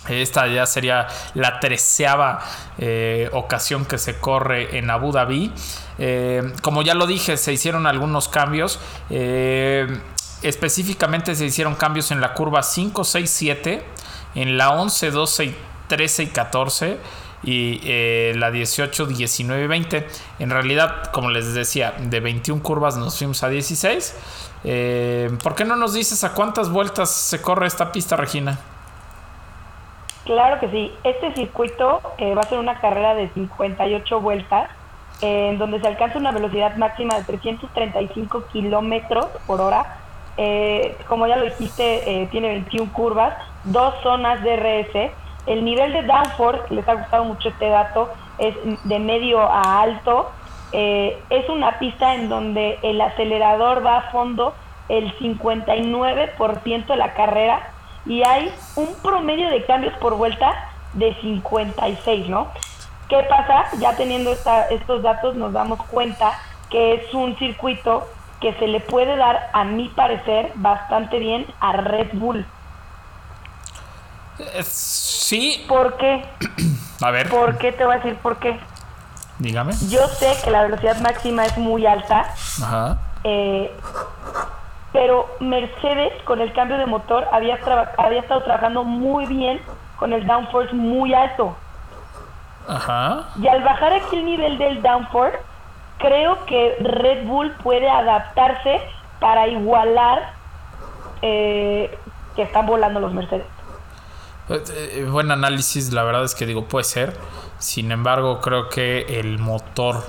Esta ya sería la treceava eh, ocasión que se corre en Abu Dhabi. Eh, como ya lo dije, se hicieron algunos cambios. Eh, específicamente se hicieron cambios en la curva 5, 6, 7, en la 11, 12, 13 y 14 y eh, la 18, 19 y 20. En realidad, como les decía, de 21 curvas nos fuimos a 16. Eh, ¿Por qué no nos dices a cuántas vueltas se corre esta pista, Regina? Claro que sí. Este circuito eh, va a ser una carrera de 58 vueltas, en donde se alcanza una velocidad máxima de 335 kilómetros por hora. Eh, como ya lo dijiste, eh, tiene 21 curvas, dos zonas de RS. El nivel de downforce, les ha gustado mucho este dato, es de medio a alto. Eh, es una pista en donde el acelerador va a fondo el 59% de la carrera y hay un promedio de cambios por vuelta de 56, ¿no? ¿Qué pasa? Ya teniendo esta- estos datos nos damos cuenta que es un circuito que se le puede dar, a mi parecer, bastante bien a Red Bull. Eh, sí, ¿Por qué? a ver, ¿Por qué? Te voy a decir por qué. dígame. Yo sé que la velocidad máxima es muy alta, Ajá. eh, pero Mercedes con el cambio de motor había, había estado trabajando muy bien con el downforce muy alto. Ajá. Y al bajar aquí el nivel del downforce, creo que Red Bull puede adaptarse para igualar eh, que están volando los Mercedes. Eh, eh, buen análisis, la verdad es que digo, puede ser. Sin embargo, creo que el motor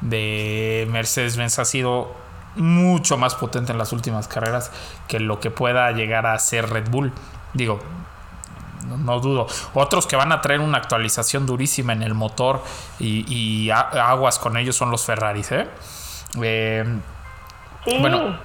de Mercedes-Benz ha sido mucho más potente en las últimas carreras que lo que pueda llegar a ser Red Bull. Digo, no, no dudo. Otros que van a traer una actualización durísima en el motor y, y a- aguas con ellos son los Ferraris, ¿eh? Eh, Sí, Bueno,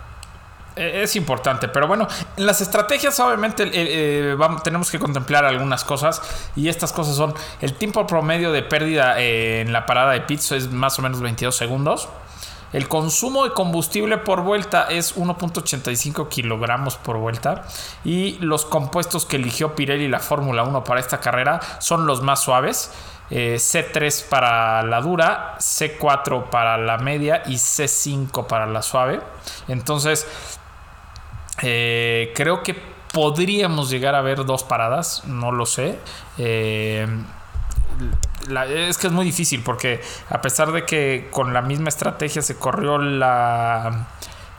eh, Es importante, pero bueno, en las estrategias obviamente eh, eh, vamos- tenemos que contemplar algunas cosas y estas cosas son el tiempo promedio de pérdida eh, en la parada de pits es más o menos 22 segundos. El consumo de combustible por vuelta es 1.85 kilogramos por vuelta y los compuestos que eligió Pirelli la Fórmula 1 para esta carrera son los más suaves. Eh, C3 para la dura, C4 para la media y C5 para la suave. Entonces, eh, creo que podríamos llegar a ver dos paradas, no lo sé. Eh, es que es muy difícil porque a pesar de que con la misma estrategia se corrió la,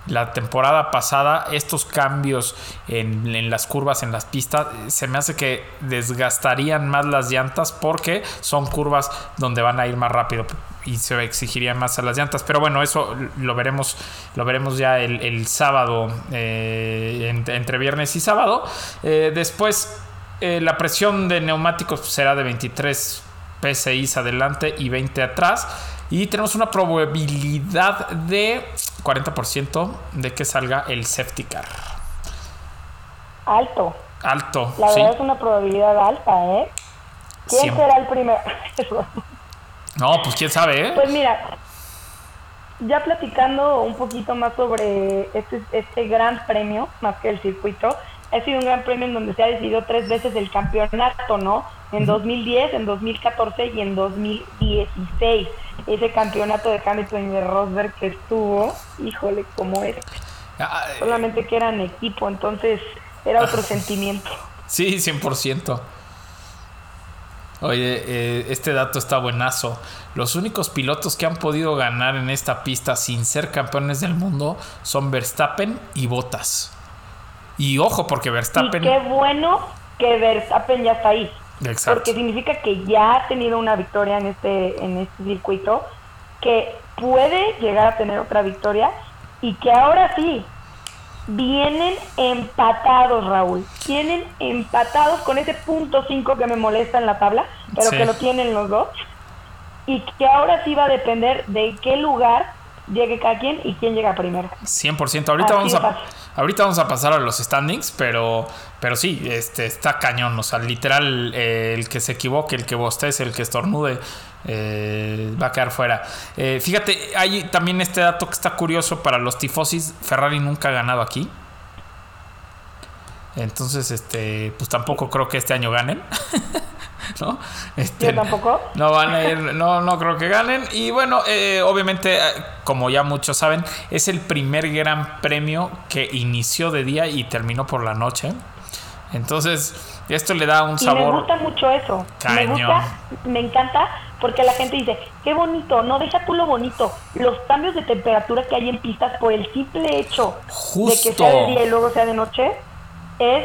la temporada pasada, estos cambios en, en las curvas, en las pistas, se me hace que desgastarían más las llantas porque son curvas donde van a ir más rápido y se exigiría más a las llantas. Pero bueno, eso lo veremos, lo veremos ya el, el sábado, eh, en- entre viernes y sábado. Eh, después, eh, la presión de neumáticos será de 23 PSIs adelante y 20 atrás. Y tenemos una probabilidad de 40% de que salga el safety car. alto. Alto, La sí. verdad es una probabilidad alta, ¿eh? ¿Quién Siempre. será el primero? No, pues quién sabe, ¿eh? Pues mira, ya platicando un poquito más sobre este, este gran premio, más que el circuito, ha sido un gran premio en donde se ha decidido tres veces el campeonato, ¿no? En 2010, en 2014 y en 2016. Ese campeonato de Hamilton y de Rosberg que estuvo, híjole, cómo es. Ah, eh, Solamente que eran equipo, entonces era otro sentimiento. Sí, 100%. Oye, eh, este dato está buenazo. Los únicos pilotos que han podido ganar en esta pista sin ser campeones del mundo son Verstappen y Bottas. Y ojo, porque Y Verstappen. qué bueno que Verstappen ya está ahí. Exacto. Porque significa que ya ha tenido una victoria en este, en este circuito, que puede llegar a tener otra victoria y que ahora sí vienen empatados, Raúl. Vienen empatados con ese punto 5 que me molesta en la tabla, pero Sí. que lo tienen los dos. Y que ahora sí va a depender de qué lugar llegue cada quien y quién llega primero. 100%. Ahorita Así vamos, a, fácil. Ahorita vamos a pasar a los standings, pero, pero sí, este, está cañón. O sea, literal, eh, el que se equivoque, el que bostece, el que estornude, eh, va a quedar fuera. Eh, fíjate, hay también este dato que está curioso para los tifosis. Ferrari nunca ha ganado aquí. Entonces, este, pues tampoco creo que este año ganen. ¿No? Este, Yo tampoco. no van a ir, no, no creo que ganen. Y bueno, eh, obviamente, eh, como ya muchos saben, es el primer gran premio que inició de día y terminó por la noche. Entonces, esto le da un Y me sabor. gusta mucho eso. Me gusta, me encanta porque la gente dice, qué bonito, no deja tú lo bonito. Los cambios de temperatura que hay en pistas por el simple hecho de que sea de día y luego sea de noche es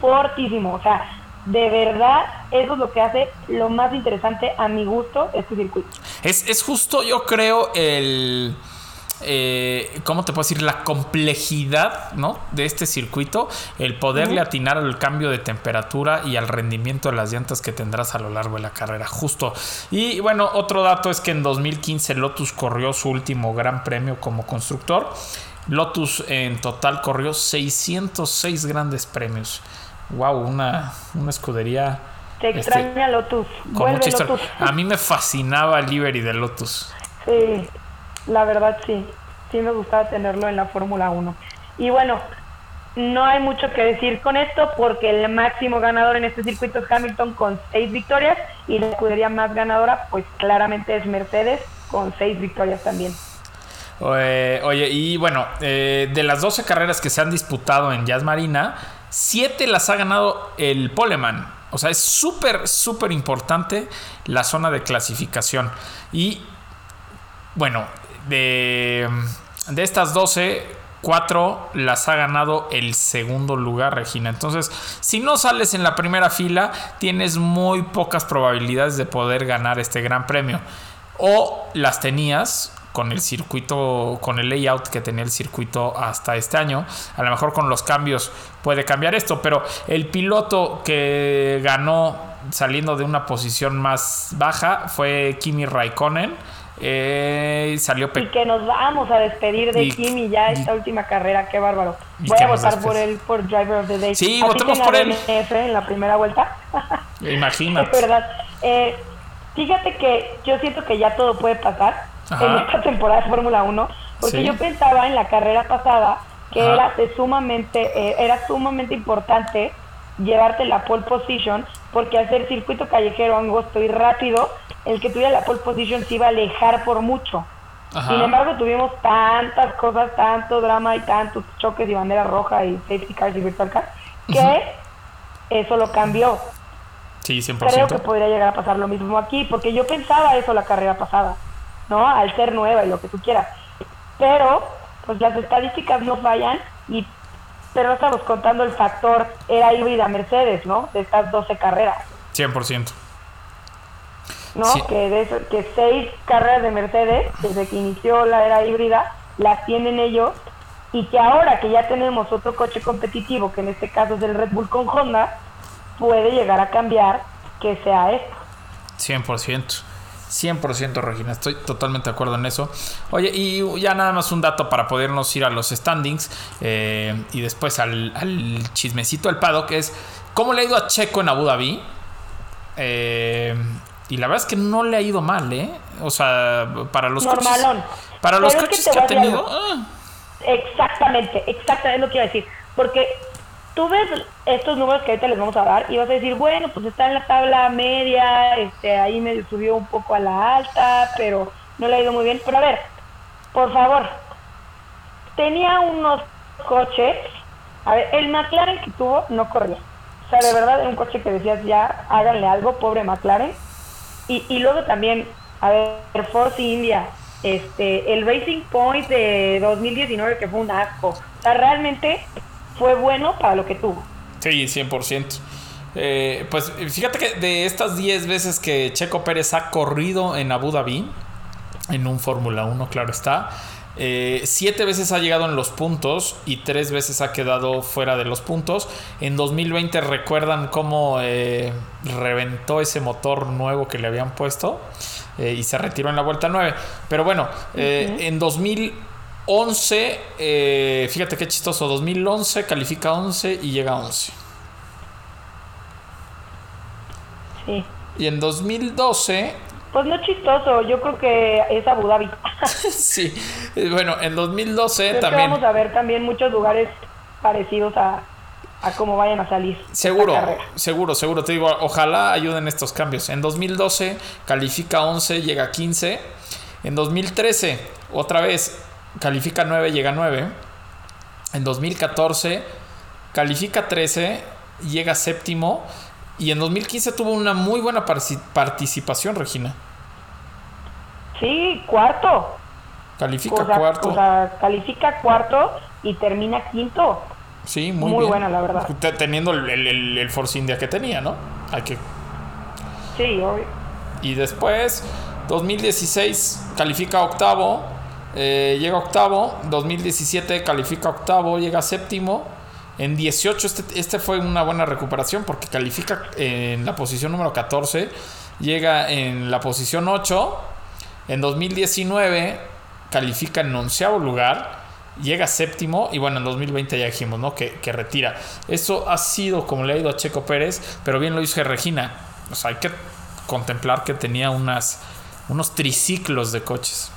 fortísimo. O sea, de verdad, eso es lo que hace lo más interesante a mi gusto este circuito. Es, es justo, yo creo, el. eh, ¿Cómo te puedo decir? La complejidad ¿no? de este circuito, el poderle atinar al cambio de temperatura y al rendimiento de las llantas que tendrás a lo largo de la carrera, justo. Y bueno, otro dato es que en 2015 Lotus corrió su último gran premio como constructor. Lotus en total corrió 606 grandes premios. Wow, una, una escudería. Te este, extraña Lotus. con mucha historia. Lotus. A mí me fascinaba el livery de Lotus. Sí, la verdad sí. Sí me gustaba tenerlo en la Fórmula 1. Y bueno, no hay mucho que decir con esto porque el máximo ganador en este circuito es Hamilton con seis victorias y la escudería más ganadora pues claramente es Mercedes con seis victorias también. Eh, oye, y bueno, eh, de las 12 carreras que se han disputado en Jazz Marina, 7 las ha ganado el Poleman. O sea, es súper, súper importante la zona de clasificación. Y bueno, de, de estas 12, 4 las ha ganado el segundo lugar, Regina. Entonces, si no sales en la primera fila, tienes muy pocas probabilidades de poder ganar este gran premio. O las tenías con el circuito, con el layout que tenía el circuito hasta este año. A lo mejor con los cambios puede cambiar esto, pero el piloto que ganó saliendo de una posición más baja fue Kimi Raikkonen. Eh, salió y que nos vamos a despedir de Y- Kimi ya y- esta última carrera, qué bárbaro. Voy a votar por él por Driver of the Day. Sí, ¿A ti votemos te por él. En la primera vuelta. Imagínate. Es verdad. Eh, fíjate que yo siento que ya todo puede pasar Ajá. en esta temporada de Fórmula 1, porque Sí. yo pensaba en la carrera pasada que Ajá. era de sumamente, eh, era sumamente importante llevarte la pole position, porque hacer circuito callejero angosto y rápido, el que tuviera la pole position se iba a alejar por mucho. Ajá. Sin embargo, tuvimos tantas cosas, tanto drama y tantos choques y bandera roja y safety cars y virtual cars, que eso lo cambió Sí, 100%. creo que podría llegar a pasar lo mismo aquí, porque yo pensaba eso la carrera pasada, ¿no? Al ser nueva y lo que tú quieras. Pero, pues las estadísticas no fallan y pero estamos contando el factor era híbrida Mercedes, ¿no? De estas 12 carreras, 100%. ¿no? Sí. Que, de eso- que seis carreras de Mercedes, desde que inició la era híbrida, las tienen ellos y que ahora que ya tenemos otro coche competitivo, que en este caso es el Red Bull con Honda, puede llegar a cambiar que sea esto. 100%. 100% Regina, estoy totalmente de acuerdo en eso. Oye, y ya nada más un dato para podernos ir a los standings eh, y después al, al chismecito del paddock es cómo le ha ido a Checo en Abu Dhabi. Eh, y la verdad es que no le ha ido mal, ¿eh? O sea, para los Normalón. coches. Para los que ha tenido. ah, Exactamente, exactamente, es lo que iba a decir. Porque tú ves estos números que ahorita les vamos a dar y vas a decir, bueno, pues está en la tabla media, este, ahí medio subió un poco a la alta, pero no le ha ido muy bien. Pero a ver, por favor, tenía unos coches, a ver, el McLaren que tuvo no corría. O sea, de verdad era un coche que decías, ya háganle algo, pobre McLaren. Y, y luego también, a ver, Force India, este, el Racing Point de 2019 que fue un asco. O sea, realmente fue bueno para lo que tuvo. Sí, 100%. Eh, pues fíjate que de estas 10 veces que Checo Pérez ha corrido en Abu Dhabi, en un Fórmula 1, claro está, eh, siete veces ha llegado en los puntos y tres veces ha quedado fuera de los puntos. En 2020 recuerdan cómo eh, reventó ese motor nuevo que le habían puesto eh, y se retiró en la vuelta 9. Pero bueno, eh, en 2011, eh, fíjate qué chistoso, 2011 califica 11 y llega a 11. Sí. Y en 2012, Pues no chistoso, yo creo que es Abu Dhabi. sí, eh, bueno, en 2012 Creo que también. vamos a ver también muchos lugares parecidos a, a cómo vayan a salir. Seguro, seguro, seguro. Te digo, ojalá ayuden estos cambios. En 2012 califica 11, llega a 15. En 2013, otra vez, califica 9, llega a 9. En 2014, califica 13, llega séptimo. Y en 2015 tuvo una muy buena participación, Regina. Sí, cuarto. Califica O sea, cuarto. o sea, califica cuarto y termina quinto. sí, muy, muy bien. buena, la verdad. Te- Teniendo el- el Force India que tenía, ¿no? Hay que Sí, obvio. Y después, 2016 califica octavo, eh, llega octavo. 2017 califica octavo, llega séptimo. En 18 este, este fue una buena recuperación porque califica en la posición número 14, llega en la posición 8. En 2019 califica en onceavo lugar, llega séptimo y bueno, en 2020 ya dijimos, ¿no? Que, que retira. Eso ha sido como le ha ido a Checo Pérez, pero bien lo dice Regina. O sea, hay que contemplar que tenía unas, unos triciclos de coches.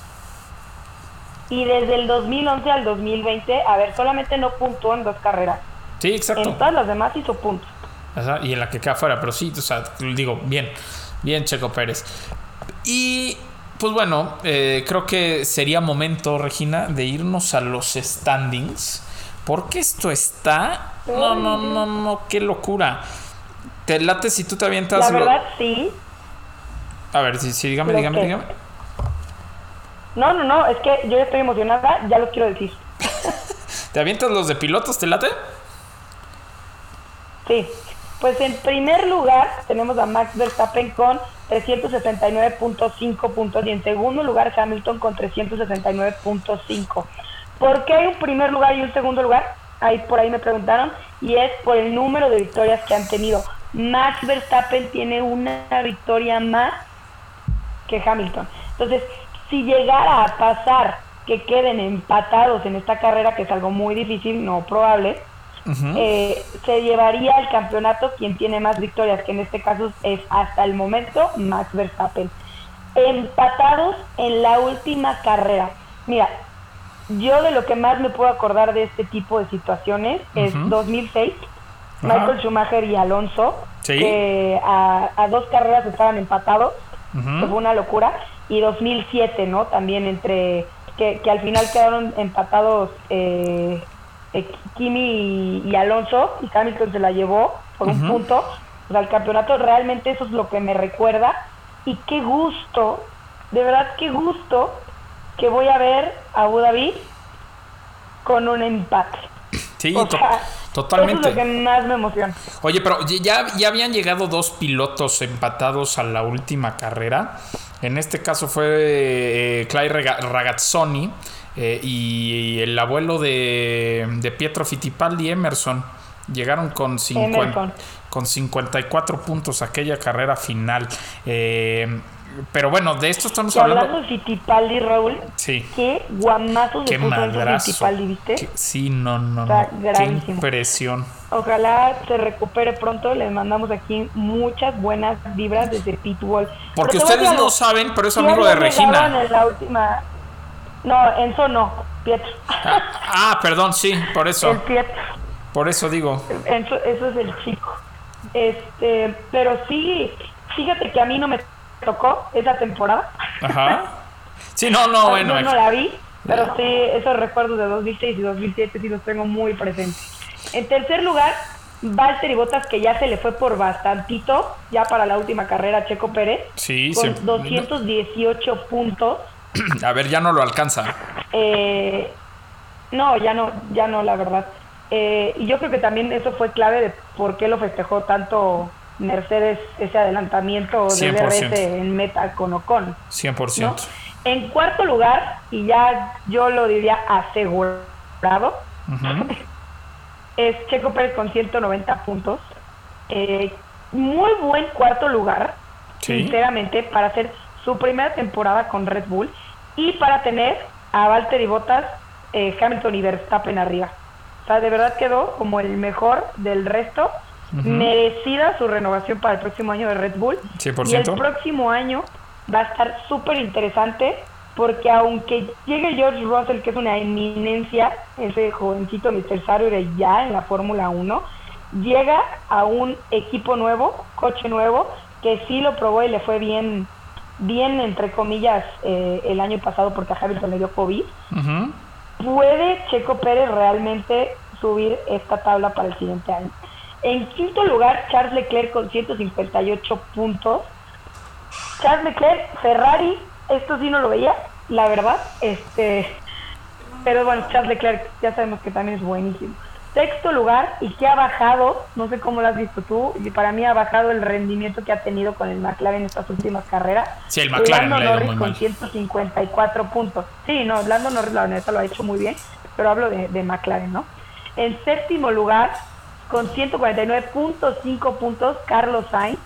Y desde el 2011 al 2020, a ver, solamente no puntuó en dos carreras. Sí, exacto. En todas las demás hizo puntos. Ajá, y en la que queda fuera, pero sí, o sea, digo, bien, bien Checo Pérez. Y pues bueno, eh, creo que sería momento, Regina, de irnos a los standings. Porque esto está... No, no, no, no, qué locura. ¿Te late si tú te avientas? La lo- verdad, sí. A ver, sí, sí, dígame, Lo dígame, que- dígame. No, no, no, es que yo ya estoy emocionada, ya lo quiero decir. ¿Te avientas los de pilotos? ¿Te late? Sí. Pues en primer lugar tenemos a Max Verstappen con 369.5 puntos y en segundo lugar Hamilton con 369.5. ¿Por qué hay un primer lugar y un segundo lugar? Ahí por ahí me preguntaron y es por el número de victorias que han tenido. Max Verstappen tiene una victoria más que Hamilton. Entonces, si llegara a pasar que queden empatados en esta carrera, que es algo muy difícil, no probable, eh, se llevaría el campeonato quien tiene más victorias, que en este caso es hasta el momento Max Verstappen. Empatados en la última carrera. Mira, yo de lo que más me puedo acordar de este tipo de situaciones es 2006, Ajá. Michael Schumacher y Alonso, Sí. que a, a dos carreras estaban empatados, que fue una locura, y 2007, ¿no? También entre, que, que al final quedaron empatados eh, eh, Kimi y, y Alonso, y Hamilton se la llevó por un punto, o sea, el campeonato realmente eso es lo que me recuerda, y qué gusto, de verdad qué gusto que voy a ver a Abu Dhabi con un empate. Sí, O to- sea, totalmente. Eso es lo que más me emociona. Oye, pero ya, ya habían llegado dos pilotos empatados a la última carrera. En este caso fue eh, Clay Ragazzoni eh, y el abuelo de, de Pietro Fittipaldi, Emerson. Llegaron con, 50 Emerson. con 54 puntos aquella carrera final. Eh, pero bueno, de esto estamos hablando hablando. de Fittipaldi, Raúl, Sí. qué guamazos Qué de madrazo. Fittipaldi, ¿viste? Qué- sí, no, no, Está no. Qué impresión. Ojalá se recupere pronto. Les mandamos aquí muchas buenas vibras desde Pitbull. Porque ustedes no saben, pero es amigo de Regina. En la última... No, Enzo no, Pietro. Ah, ah, perdón, sí, por eso. El Pietro. Por eso digo. Enzo, eso es el chico. Este, pero sí, fíjate que a mí no me tocó esa temporada. Ajá. Sí, no, no, bueno. Yo no la vi, pero sí, esos recuerdos de 2006 y 2007 sí los tengo muy presentes. En tercer lugar, Valtteri Bottas, que ya se le fue por bastantito, ya para la última carrera, Checo Pérez, Sí, con se- 218 puntos. A ver, ya no lo alcanza. Eh, no, ya no, ya no, la verdad. Eh, y yo creo que también eso fue clave de por qué lo festejó tanto Mercedes ese adelantamiento de 100%. DRS en meta con Ocon. 100%. ¿no? En cuarto lugar, y ya yo lo diría asegurado, es Checo Pérez con 190 puntos. Eh, muy buen cuarto lugar, Sí. sinceramente, para hacer su primera temporada con Red Bull y para tener a Valtteri Bottas, eh, Hamilton y Verstappen arriba. O sea, de verdad quedó como el mejor del resto. Merecida su renovación para el próximo año de Red Bull. 100%. Y el próximo año va a estar súper interesante porque aunque llegue George Russell, que es una eminencia, ese jovencito Mr. Ya en la Fórmula 1, llega a un equipo nuevo, coche nuevo, que sí lo probó y le fue bien, bien entre comillas, eh, el año pasado porque a Hamilton le dio COVID. ¿Puede Checo Pérez realmente subir esta tabla para el siguiente año? En quinto lugar, Charles Leclerc con 158 puntos. Charles Leclerc, Ferrari, esto sí no lo veía, la verdad. Este, pero bueno, Charles Leclerc ya sabemos que también es buenísimo. Sexto lugar, y que ha bajado, no sé cómo lo has visto tú, y para mí ha bajado el rendimiento que ha tenido con el McLaren en estas últimas carreras. Sí, el McLaren Lando Norris muy con mal. 154 puntos. Sí, no, Lando Norris la neta lo ha hecho muy bien, pero hablo de, de McLaren, ¿no? En séptimo lugar, con 149.5 puntos, Carlos Sainz,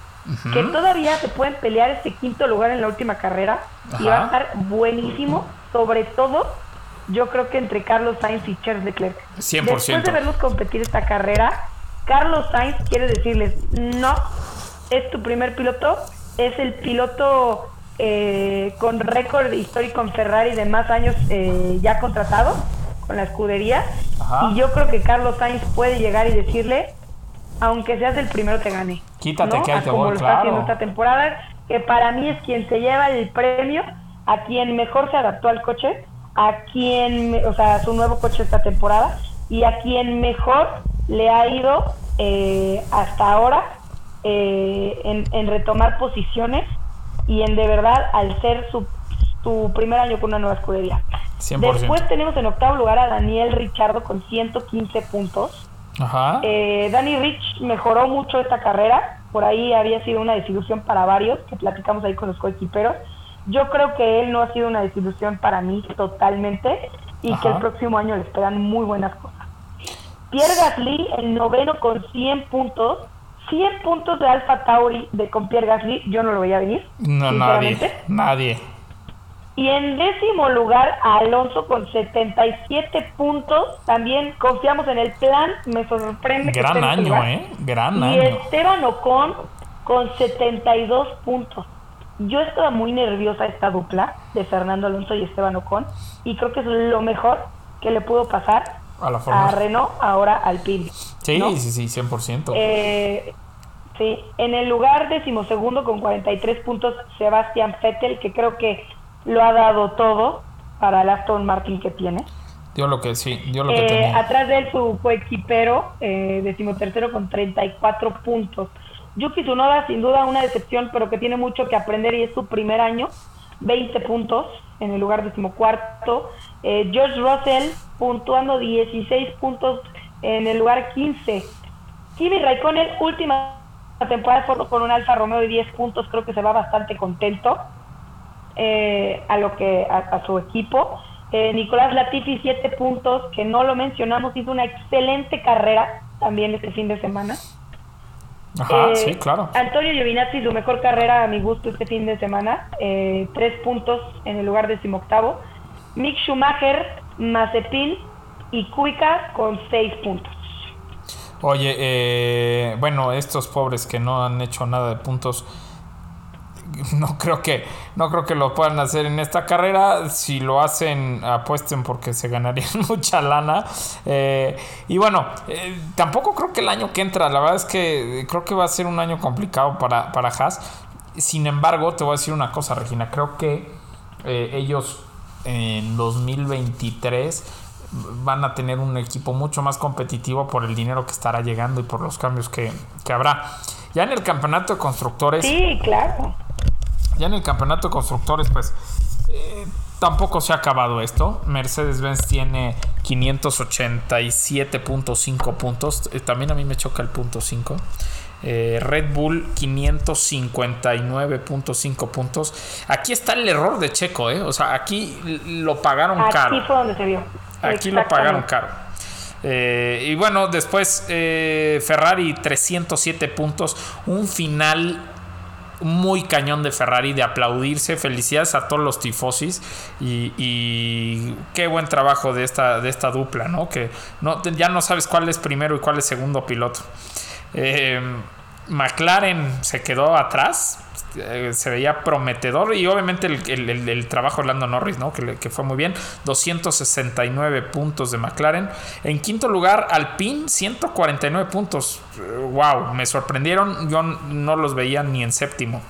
que todavía se pueden pelear este quinto lugar en la última carrera y va a estar buenísimo, sobre todo yo creo que entre Carlos Sainz y Charles Leclerc. 100%. Después de verlos competir esta carrera, Carlos Sainz quiere decirles, no, es tu primer piloto, es el piloto eh, con récord histórico en Ferrari de más años eh, ya contratado con la escudería. Ajá. Y yo creo que Carlos Sainz puede llegar y decirle, aunque seas el primero te gane. Quítate ¿no? que te voy, lo claro. está haciendo esta temporada, que para mí es quien se lleva el premio, a quien mejor se adaptó al coche, a quien, o sea, a su nuevo coche esta temporada, y a quien mejor le ha ido eh, hasta ahora eh, en, en retomar posiciones y en de verdad al ser su, su primer año con una nueva escudería. 100%. Después tenemos en octavo lugar a Daniel Richardo con 115 puntos. Ajá. Eh, Danny Rich mejoró mucho esta carrera, por ahí había sido una desilusión para varios, que platicamos ahí con los coequiperos. Yo creo que él no ha sido una desilusión para mí totalmente y Ajá. que el próximo año le esperan muy buenas cosas. Pierre Gasly, el noveno con 100 puntos. 100 puntos de Alfa Tauri de con Pierre Gasly, yo no lo veía venir. no, nadie. Nadie. Y en décimo lugar, Alonso con 77 puntos. También confiamos en el plan. Me sorprende. que Gran ese año, lugar. ¿eh? Gran Y año. Esteban Ocon con 72 puntos. Yo estaba muy nerviosa esta dupla de Fernando Alonso y Esteban Ocon. Y creo que es lo mejor que le pudo pasar A la a. Renault, ahora al PIN. Sí, ¿no? sí, sí, 100%. Eh, sí, en el lugar decimosegundo con 43 puntos Sebastián Vettel, que creo que lo ha dado todo para el Aston Martin que tiene. dio lo que sí, dio lo que Eh, tenía. atrás de él su coequipero, eh, decimotercero con 34 puntos. Yuki Tsunoda sin duda una decepción, pero que tiene mucho que aprender y es su primer año, 20 puntos en el lugar decimocuarto. Eh, George Russell puntuando 16 puntos en el lugar 15. Kimi Raikkonen, última temporada con un Alfa Romeo de 10 puntos, creo que se va bastante contento eh, a lo que a, a su equipo. Eh, Nicolás Latifi, 7 puntos, que no lo mencionamos, hizo una excelente carrera también este fin de semana. Ajá, Eh, sí, claro. Antonio Giovinazzi, su mejor carrera a mi gusto este fin de semana, eh, tres puntos en el lugar decimoctavo. Mick Schumacher, Mazepin y Kubica con seis puntos. Oye, eh, bueno, estos pobres que no han hecho nada de puntos, no creo que no creo que lo puedan hacer en esta carrera. Si lo hacen, apuesten porque se ganarían mucha lana. Eh, y bueno, eh, tampoco creo que el año que entra, la verdad es que creo que va a ser un año complicado para, para Haas. Sin embargo, te voy a decir una cosa, Regina. Creo que eh, ellos en 2023 van a tener un equipo mucho más competitivo por el dinero que estará llegando y por los cambios que, que habrá. Ya en el campeonato de constructores, Sí, claro. ya en el campeonato de constructores, pues eh, tampoco se ha acabado esto. Mercedes-Benz tiene 587.5 puntos. Eh, también a mí me choca el punto 5. Eh, Red Bull 559.5 puntos. Aquí está el error de Checo, ¿eh? O sea, aquí lo pagaron caro. Aquí fue donde se vio. Aquí lo pagaron caro. Eh, y bueno, después eh, Ferrari 307 puntos. Un final muy cañón de Ferrari de aplaudirse. Felicidades a todos los tifosis. Y, y qué buen trabajo de esta, de esta dupla, ¿no? Que no, ya no sabes cuál es primero y cuál es segundo piloto. Eh, McLaren se quedó atrás. Eh, Se veía prometedor y obviamente el, el- el- el trabajo de Lando Norris, ¿no? Que, que fue muy bien. 269 puntos de McLaren. En quinto lugar, Alpine, 149 puntos. Eh, Wow, me sorprendieron. Yo no los veía ni en séptimo.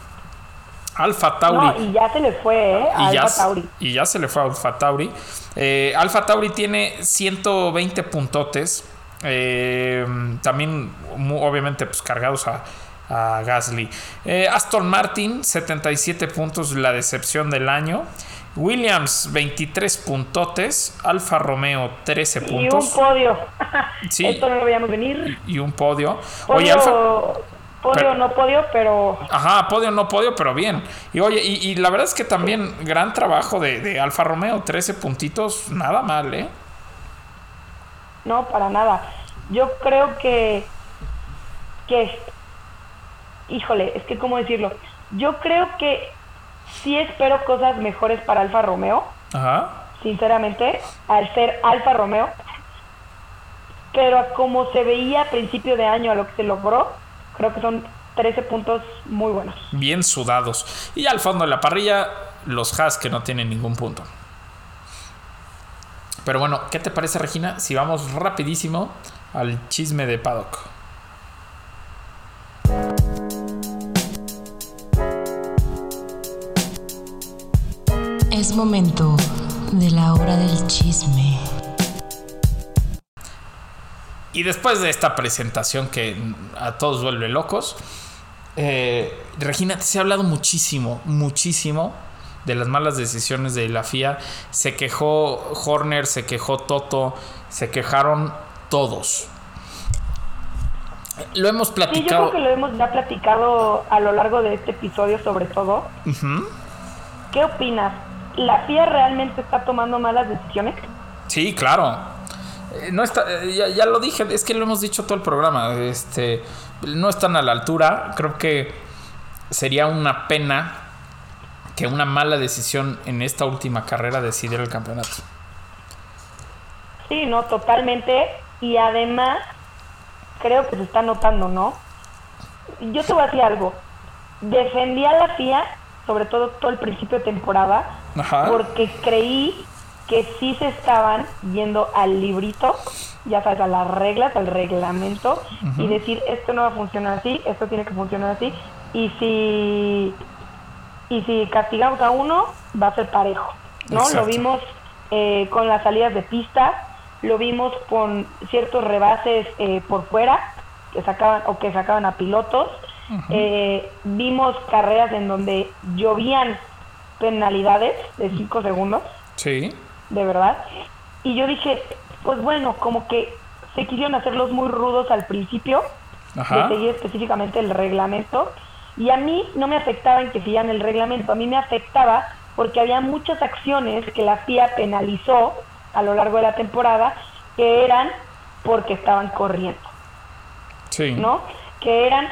Alfa Tauri. No, y ya se le fue, ¿eh? Y ya, Tauri. y ya se le fue a Alfa Tauri. Eh, Alfa Tauri tiene 120 puntotes. Eh, también, obviamente, pues cargados a, a Gasly. Eh, Aston Martin, 77 puntos, la decepción del año. Williams, 23 puntotes. Alfa Romeo, 13 Y un puntos. podio. Sí. Esto no lo veíamos venir. Y un podio. Podio, Oye, Alfa. podio Pero- no podio, pero Ajá, podio no podio, pero bien. Y oye, y, y la verdad es que también gran trabajo de, de Alfa Romeo, 13 puntitos, nada mal, ¿eh? no, para nada. Yo creo que, que, híjole, es que cómo decirlo. Yo creo que sí espero cosas mejores para Alfa Romeo, Ajá. sinceramente, al ser Alfa Romeo. Pero a como se veía a principio de año a lo que se logró, creo que son 13 puntos muy buenos. Bien sudados. Y al fondo de la parrilla, los Haas que no tienen ningún punto. Pero bueno, ¿qué te parece, Regina? Si vamos rapidísimo al chisme de Paddock. Es momento de la hora del chisme. Y después de esta presentación que a todos vuelve locos, Eh, Regina, se ha hablado muchísimo, muchísimo de las malas decisiones de la FIA. Se quejó Horner, se quejó Toto, se quejaron todos. Lo hemos Sí, yo platicado. creo que lo hemos ya platicado a lo largo de este episodio sobre todo. ¿Qué opinas? ¿La FIA realmente está tomando malas decisiones? Sí, claro. Eh, No está, eh, ya, ya lo dije, es que lo hemos dicho todo el programa. Este, no están a la altura. Creo que sería una pena que una mala decisión en esta última carrera decidiera el campeonato. Sí, no, totalmente. Y además, creo que se está notando, ¿no? Yo te voy a decir algo. Defendí a la FIA, sobre todo todo el principio de temporada, Ajá. porque creí que sí se estaban yendo al librito, ya sabes, a las reglas, al reglamento, y decir, esto no va a funcionar así, esto tiene que funcionar así, y si, y si castigamos a uno, va a ser parejo, ¿no? Exacto. Lo vimos eh, con las salidas de pista, lo vimos con ciertos rebases eh, por fuera, que sacaban, o que sacaban a pilotos, Eh, vimos carreras en donde llovían penalidades de 5 segundos, Sí. de verdad. Y yo dije, pues bueno, como que se quisieron hacerlos muy rudos al principio, Ajá. de seguir específicamente el reglamento. Y a mí no me afectaba en que siguieran el reglamento, a mí me afectaba porque había muchas acciones que la FIA penalizó a lo largo de la temporada que eran porque estaban corriendo, Sí. ¿no? Que eran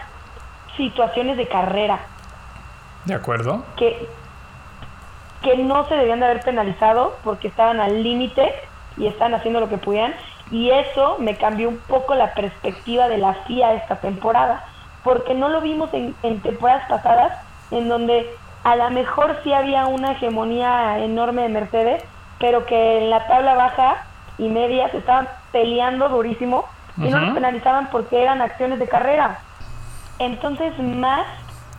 situaciones de carrera, De acuerdo. que, que no se debían de haber penalizado porque estaban al límite y estaban haciendo lo que podían. Y eso me cambió un poco la perspectiva de la FIA esta temporada, porque no lo vimos en, en temporadas pasadas, en donde a lo mejor sí había una hegemonía enorme de Mercedes, pero que en la tabla baja y media se estaban peleando durísimo y no los penalizaban porque eran acciones de carrera. Entonces, más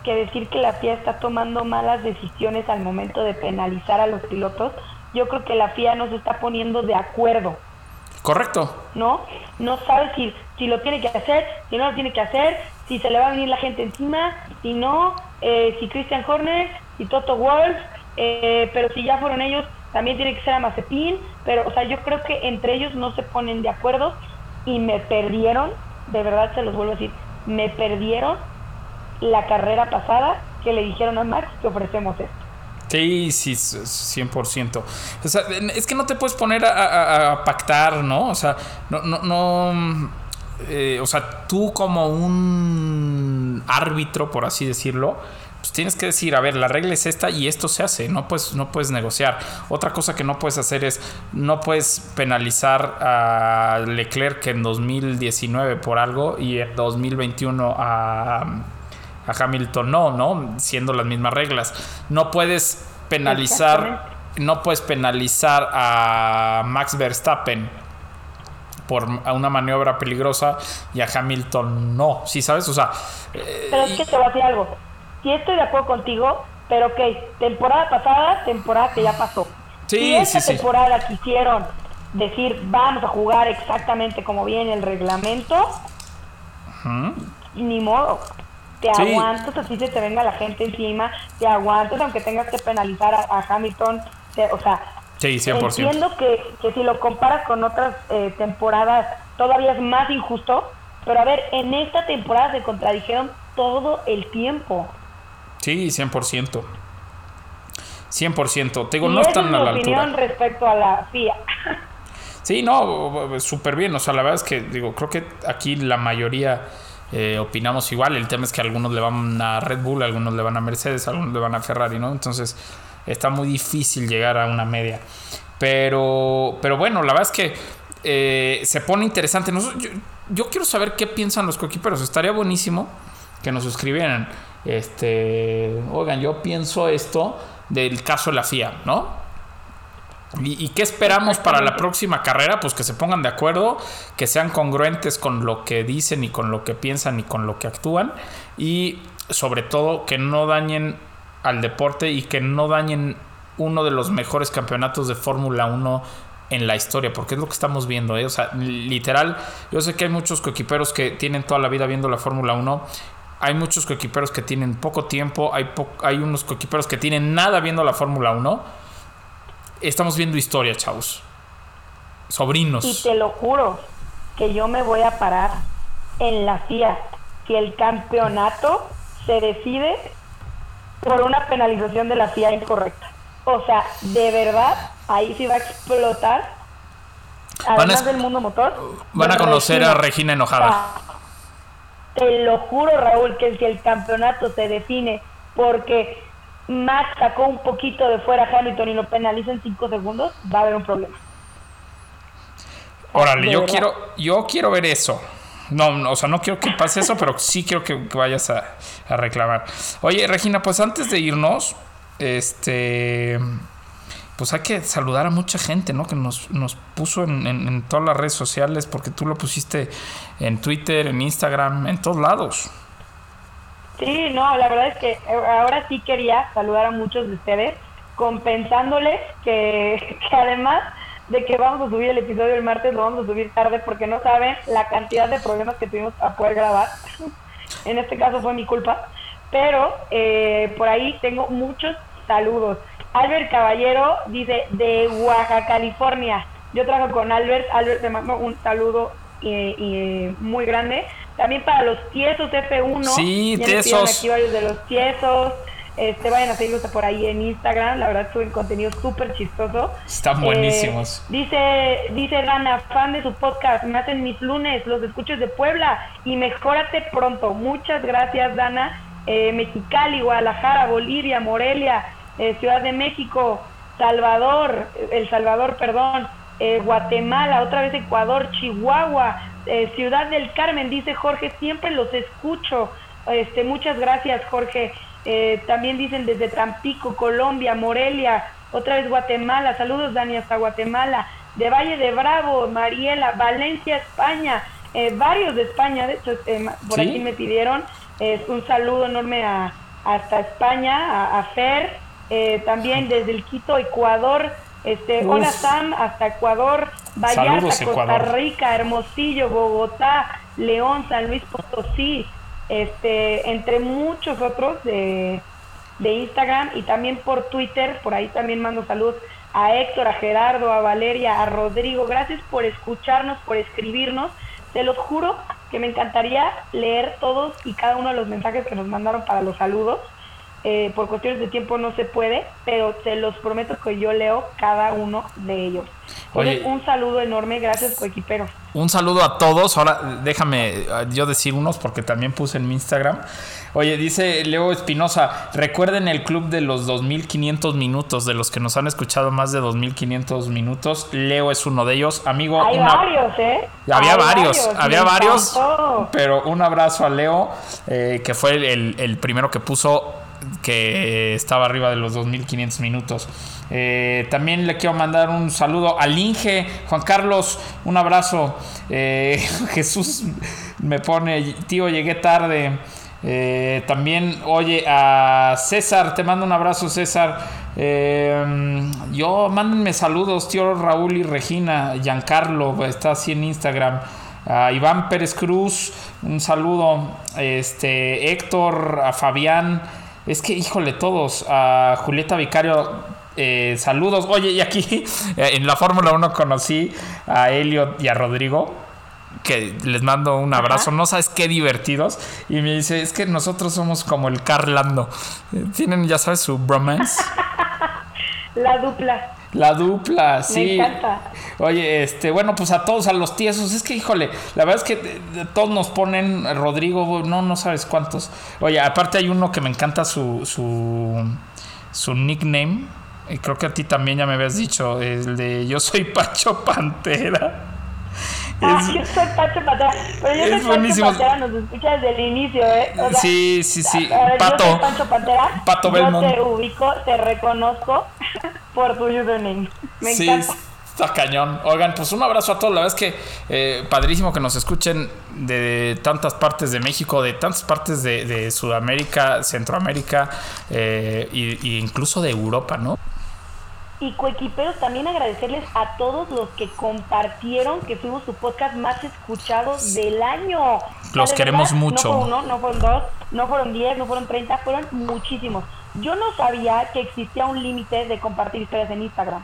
que decir que la FIA está tomando malas decisiones al momento de penalizar a los pilotos, yo creo que la FIA no se está poniendo de acuerdo, Correcto. ¿no? No sabe si, si lo tiene que hacer, si no lo tiene que hacer, si se le va a venir la gente encima, si no, eh, si Christian Horner, si Toto Wolff, eh, pero si ya fueron ellos, también tiene que ser a Mazepin, pero, o sea, yo creo que entre ellos no se ponen de acuerdo y me perdieron, de verdad se los vuelvo a decir, me perdieron la carrera pasada que le dijeron a Max que ofrecemos esto. Sí, sí, s- 100%. O sea, es que no te puedes poner a pactar, ¿no? O sea, no, no, no eh, o sea, tú como un árbitro, por así decirlo, pues tienes que decir, a ver, la regla es esta y esto se hace, no puedes, no puedes negociar. Otra cosa que no puedes hacer es, no puedes penalizar a Leclerc en 2019 por algo y en 2021 a a Hamilton no, ¿no? Siendo las mismas reglas. No puedes penalizar, no puedes penalizar a Max Verstappen por una maniobra peligrosa y a Hamilton no, ¿sí sabes? O sea, eh, Pero es que te voy a decir algo. Sí estoy de acuerdo contigo, pero ok, temporada pasada, temporada que ya pasó. Sí, si esta sí, sí. temporada quisieron decir vamos a jugar exactamente como viene el reglamento, ni modo. Te Sí. aguantas así se te venga la gente encima, te aguantas aunque tengas que penalizar a, a Hamilton, o sea, sí, 100%. Entiendo que, que si lo comparas con otras eh, temporadas todavía es más injusto, pero a ver, en esta temporada se contradijeron todo el tiempo. Sí, 100%. 100%. Te digo, y no están es a la opinión altura. respecto a la FIA. Sí, no, súper bien. O sea, la verdad es que, digo, creo que aquí la mayoría eh, opinamos igual. El tema es que algunos le van a Red Bull, algunos le van a Mercedes, algunos le van a Ferrari, ¿no? Entonces, está muy difícil llegar a una media. Pero, pero bueno, la verdad es que eh, se pone interesante. Nos- yo, yo quiero saber qué piensan los coequiperos. Estaría buenísimo que nos suscribieran. Este, oigan, yo pienso esto del caso de la FIA, ¿no? ¿Y, qué esperamos para la próxima carrera? Pues que se pongan de acuerdo, que sean congruentes con lo que dicen y con lo que piensan y con lo que actúan. Y sobre todo que no dañen al deporte y que no dañen uno de los mejores campeonatos de Fórmula 1 en la historia, porque es lo que estamos viendo, ¿eh? O sea, literal, yo sé que hay muchos coequiperos que tienen toda la vida viendo la Fórmula 1 hay muchos coequiperos que tienen poco tiempo, hay, po- hay unos coequiperos que tienen nada viendo la Fórmula 1. Estamos viendo historia, chavos. Sobrinos. Y te lo juro que yo me voy a parar en la FIA si el campeonato se decide por una penalización de la FIA incorrecta. O sea, de verdad, ahí sí va a explotar. Van a Además del mundo motor. Van a conocer a Regina enojada. Ah, Te lo juro, Raúl, que si el campeonato se define porque Max sacó un poquito de fuera a Hamilton y lo penaliza en 5 segundos, va a haber un problema. Órale, yo quiero, yo quiero ver eso. No, no, o sea, no quiero que pase eso, pero sí quiero que, que vayas a, a reclamar. Oye, Regina, pues antes de irnos, este, pues hay que saludar a mucha gente, ¿no? Que nos, nos puso en, todas las redes sociales, porque tú lo pusiste en Twitter, en Instagram, en todos lados. Sí, no, la verdad es que ahora sí quería saludar a muchos de ustedes, compensándoles que, que además de que vamos a subir el episodio el martes, lo vamos a subir tarde porque no saben la cantidad de problemas que tuvimos para poder grabar. en este caso fue mi culpa, pero eh, por ahí tengo muchos saludos. Albert Caballero dice de Oaxaca, California. Yo trabajo con Albert. Albert, te mando un saludo eh, eh, muy grande. También para los tiesos F1. Sí, tiesos. aquí varios de los tiesos. Este, vayan a seguirlos por ahí en Instagram. La verdad suben contenido súper chistoso. Están buenísimos. Eh, dice, dice Dana, fan de su podcast. Me hacen mis lunes, los escuchos de Puebla. Y mejórate pronto. Muchas gracias, Dana. Eh, Mexicali, Guadalajara, Bolivia, Morelia, eh, Ciudad de México, Salvador, El Salvador, perdón, eh, Guatemala, otra vez Ecuador, Chihuahua, eh, Ciudad del Carmen, dice Jorge, siempre los escucho. Este, muchas gracias, Jorge. Eh, también dicen desde Tampico, Colombia, Morelia, otra vez Guatemala. Saludos, Dani, hasta Guatemala. De Valle de Bravo, Mariela, Valencia, España. eh, varios de España, de hecho, este, por ¿Sí? aquí me pidieron. eh, un saludo enorme a, hasta España, a, a Fer. Eh, también desde el Quito, Ecuador. Este, Uf. hola Sam, hasta Ecuador, Vallarta, Costa Ecuador. Rica, Hermosillo, Bogotá, León, San Luis Potosí, este, entre muchos otros de, de Instagram y también por Twitter, por ahí también mando saludos a Héctor, a Gerardo, a Valeria, a Rodrigo, gracias por escucharnos, por escribirnos, te los juro que me encantaría leer todos y cada uno de los mensajes que nos mandaron para los saludos. Eh, por cuestiones de tiempo no se puede, pero se los prometo que yo leo cada uno de ellos. Oye. Un saludo enorme, gracias coequiperos. Un saludo a todos. Ahora déjame eh, yo decir unos porque también puse en mi Instagram. Oye, dice Leo Espinosa, recuerden el club de los 2500 minutos, de los que nos han escuchado más de 2500 minutos. Leo es uno de ellos. Amigo, Hay una- varios, ¿eh? Había Hay varios, había varios, encantó. pero un abrazo a Leo, eh, que fue el, el primero que puso que estaba arriba de los 2500 minutos. Eh, también le quiero mandar un saludo al Inge, Juan Carlos, un abrazo. Eh, Jesús me pone, tío, llegué tarde. Eh, también, oye, a César, te mando un abrazo, César. Yo, mándenme saludos, tío Raúl y Regina, Giancarlo, está así en Instagram. A Iván Pérez Cruz, un saludo. Este, Héctor, a Fabián, es que, híjole, todos. A Julieta Vicario, eh, saludos. Oye, y aquí eh, en la Fórmula 1 conocí a Elliot y a Rodrigo que les mando un abrazo, no sabes qué divertidos. Y me dice, es que nosotros somos como el Carlando. Eh, Tienen, ya sabes, su bromance. La dupla. La dupla, sí. encanta. Oye, este, bueno, pues a todos, a los tiesos, es que, híjole, la verdad es que todos nos ponen, Rodrigo, no, no sabes cuántos. Oye, aparte hay uno que me encanta su, su, su nickname, y creo que a ti también ya me habías dicho, el de yo soy Pacho Pantera. Ah, yo soy Pacho Pantera. Pero yo es soy Pacho buenísimo. Pantera, nos escucha desde el inicio, ¿eh? O sea, Sí, sí, sí. ver, Pato. Yo soy Pancho. Pato yo Belmont. te ubico, te reconozco por tu username. Me sí, encanta. está cañón. Oigan, pues un abrazo a todos. La verdad es que eh, padrísimo que nos escuchen de tantas partes de México, de tantas partes de, de Sudamérica, Centroamérica eh, y incluso de Europa, ¿no? Y coequiperos, también agradecerles a todos los que compartieron que fuimos su podcast más escuchado del año. los queremos verdad, mucho. No fue uno, no fueron dos, no fueron diez, no fueron treinta, fueron muchísimos. Yo no sabía que existía un límite de compartir historias en Instagram.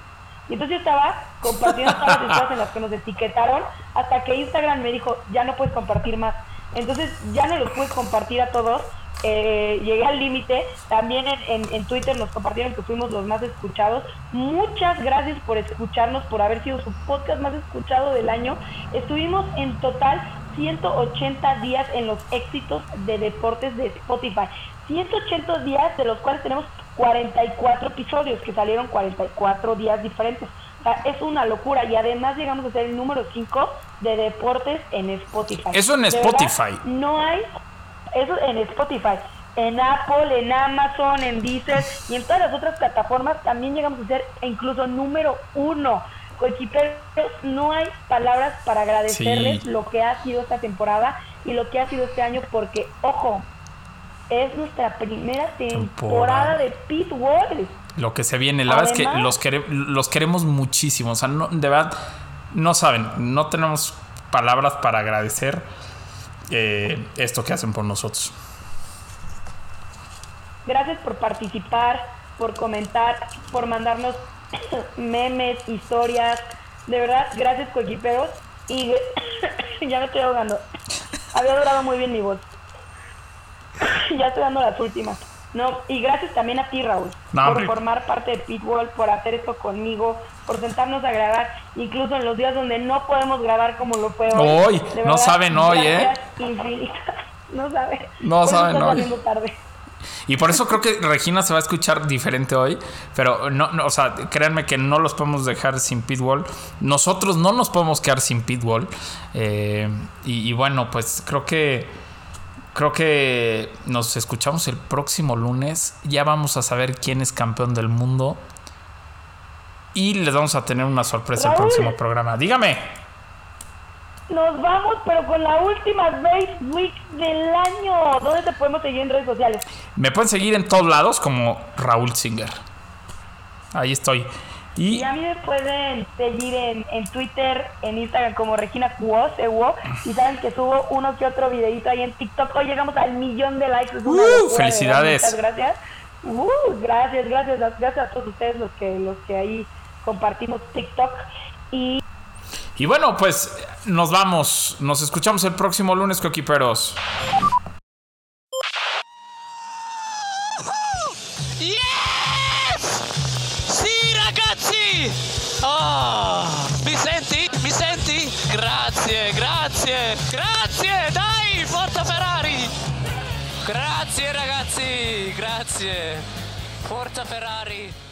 Y entonces yo estaba compartiendo todas las historias en las que nos etiquetaron hasta que Instagram me dijo, ya no puedes compartir más. Entonces ya no los puedes compartir a todos. Eh, llegué al límite. También en, en- en Twitter nos compartieron que fuimos los más escuchados. Muchas gracias por escucharnos, por haber sido su podcast más escuchado del año. Estuvimos en total 180 días en los éxitos de deportes de Spotify. 180 días de los cuales tenemos 44 episodios que salieron 44 días diferentes. O sea, es una locura y además llegamos a ser el número 5 de deportes en Spotify. Eso en verdad, Spotify. no hay eso en Spotify, en Apple, en Amazon, en Deezer y en todas las otras plataformas también llegamos a ser incluso número uno. Coequiperos, no hay palabras para agradecerles Sí. lo que ha sido esta temporada y lo que ha sido este año porque, ojo, es nuestra primera temporada, Temporada. de Pitbull. Lo que se viene, la verdad es que Además- los, quere- los queremos muchísimo. O sea, no- de verdad, no saben, no tenemos palabras para agradecer eh, esto que hacen por nosotros. Gracias por participar, por comentar, por mandarnos memes, historias. De verdad, gracias coequiperos. Y ya me estoy ahogando. Había durado muy bien mi voz. ya estoy dando las últimas. No, y gracias también a ti, Raúl, No, por formar parte de Pitbull, por hacer esto conmigo, por sentarnos a grabar, incluso en los días donde no podemos grabar como lo fue hoy. Hoy, De no saben hoy, ¿eh? infinitas. No saben. No Por saben hoy. tarde. Y por eso creo que Regina se va a escuchar diferente hoy. Pero no, no, o sea, créanme que no los podemos dejar sin Pitbull. Nosotros no nos podemos quedar sin Pitbull. Eh, y, y bueno, pues creo que. Creo que nos escuchamos el próximo lunes. Ya vamos a saber quién es campeón del mundo. Y les vamos a tener una sorpresa el próximo programa. Dígame. Nos vamos, pero con la última Race Week del año. ¿Dónde te podemos seguir en redes sociales? Me pueden seguir en todos lados como Raúl Singer. Ahí estoy. Y Y a mí me pueden seguir en, en Twitter, en Instagram como Regina Cuo, CUO, y saben que subo uno que otro videito ahí en TikTok. Hoy llegamos al millón de likes. Es una Uh, felicidades. Muchas gracias. Uh, gracias, gracias, gracias a todos ustedes los que, los que ahí compartimos TikTok. Y Y bueno, pues nos vamos. Nos escuchamos el próximo lunes, coquiperos. Mi senti? Mi senti? Grazie, grazie, grazie! Dai, forza Ferrari! Grazie ragazzi, grazie! Forza Ferrari!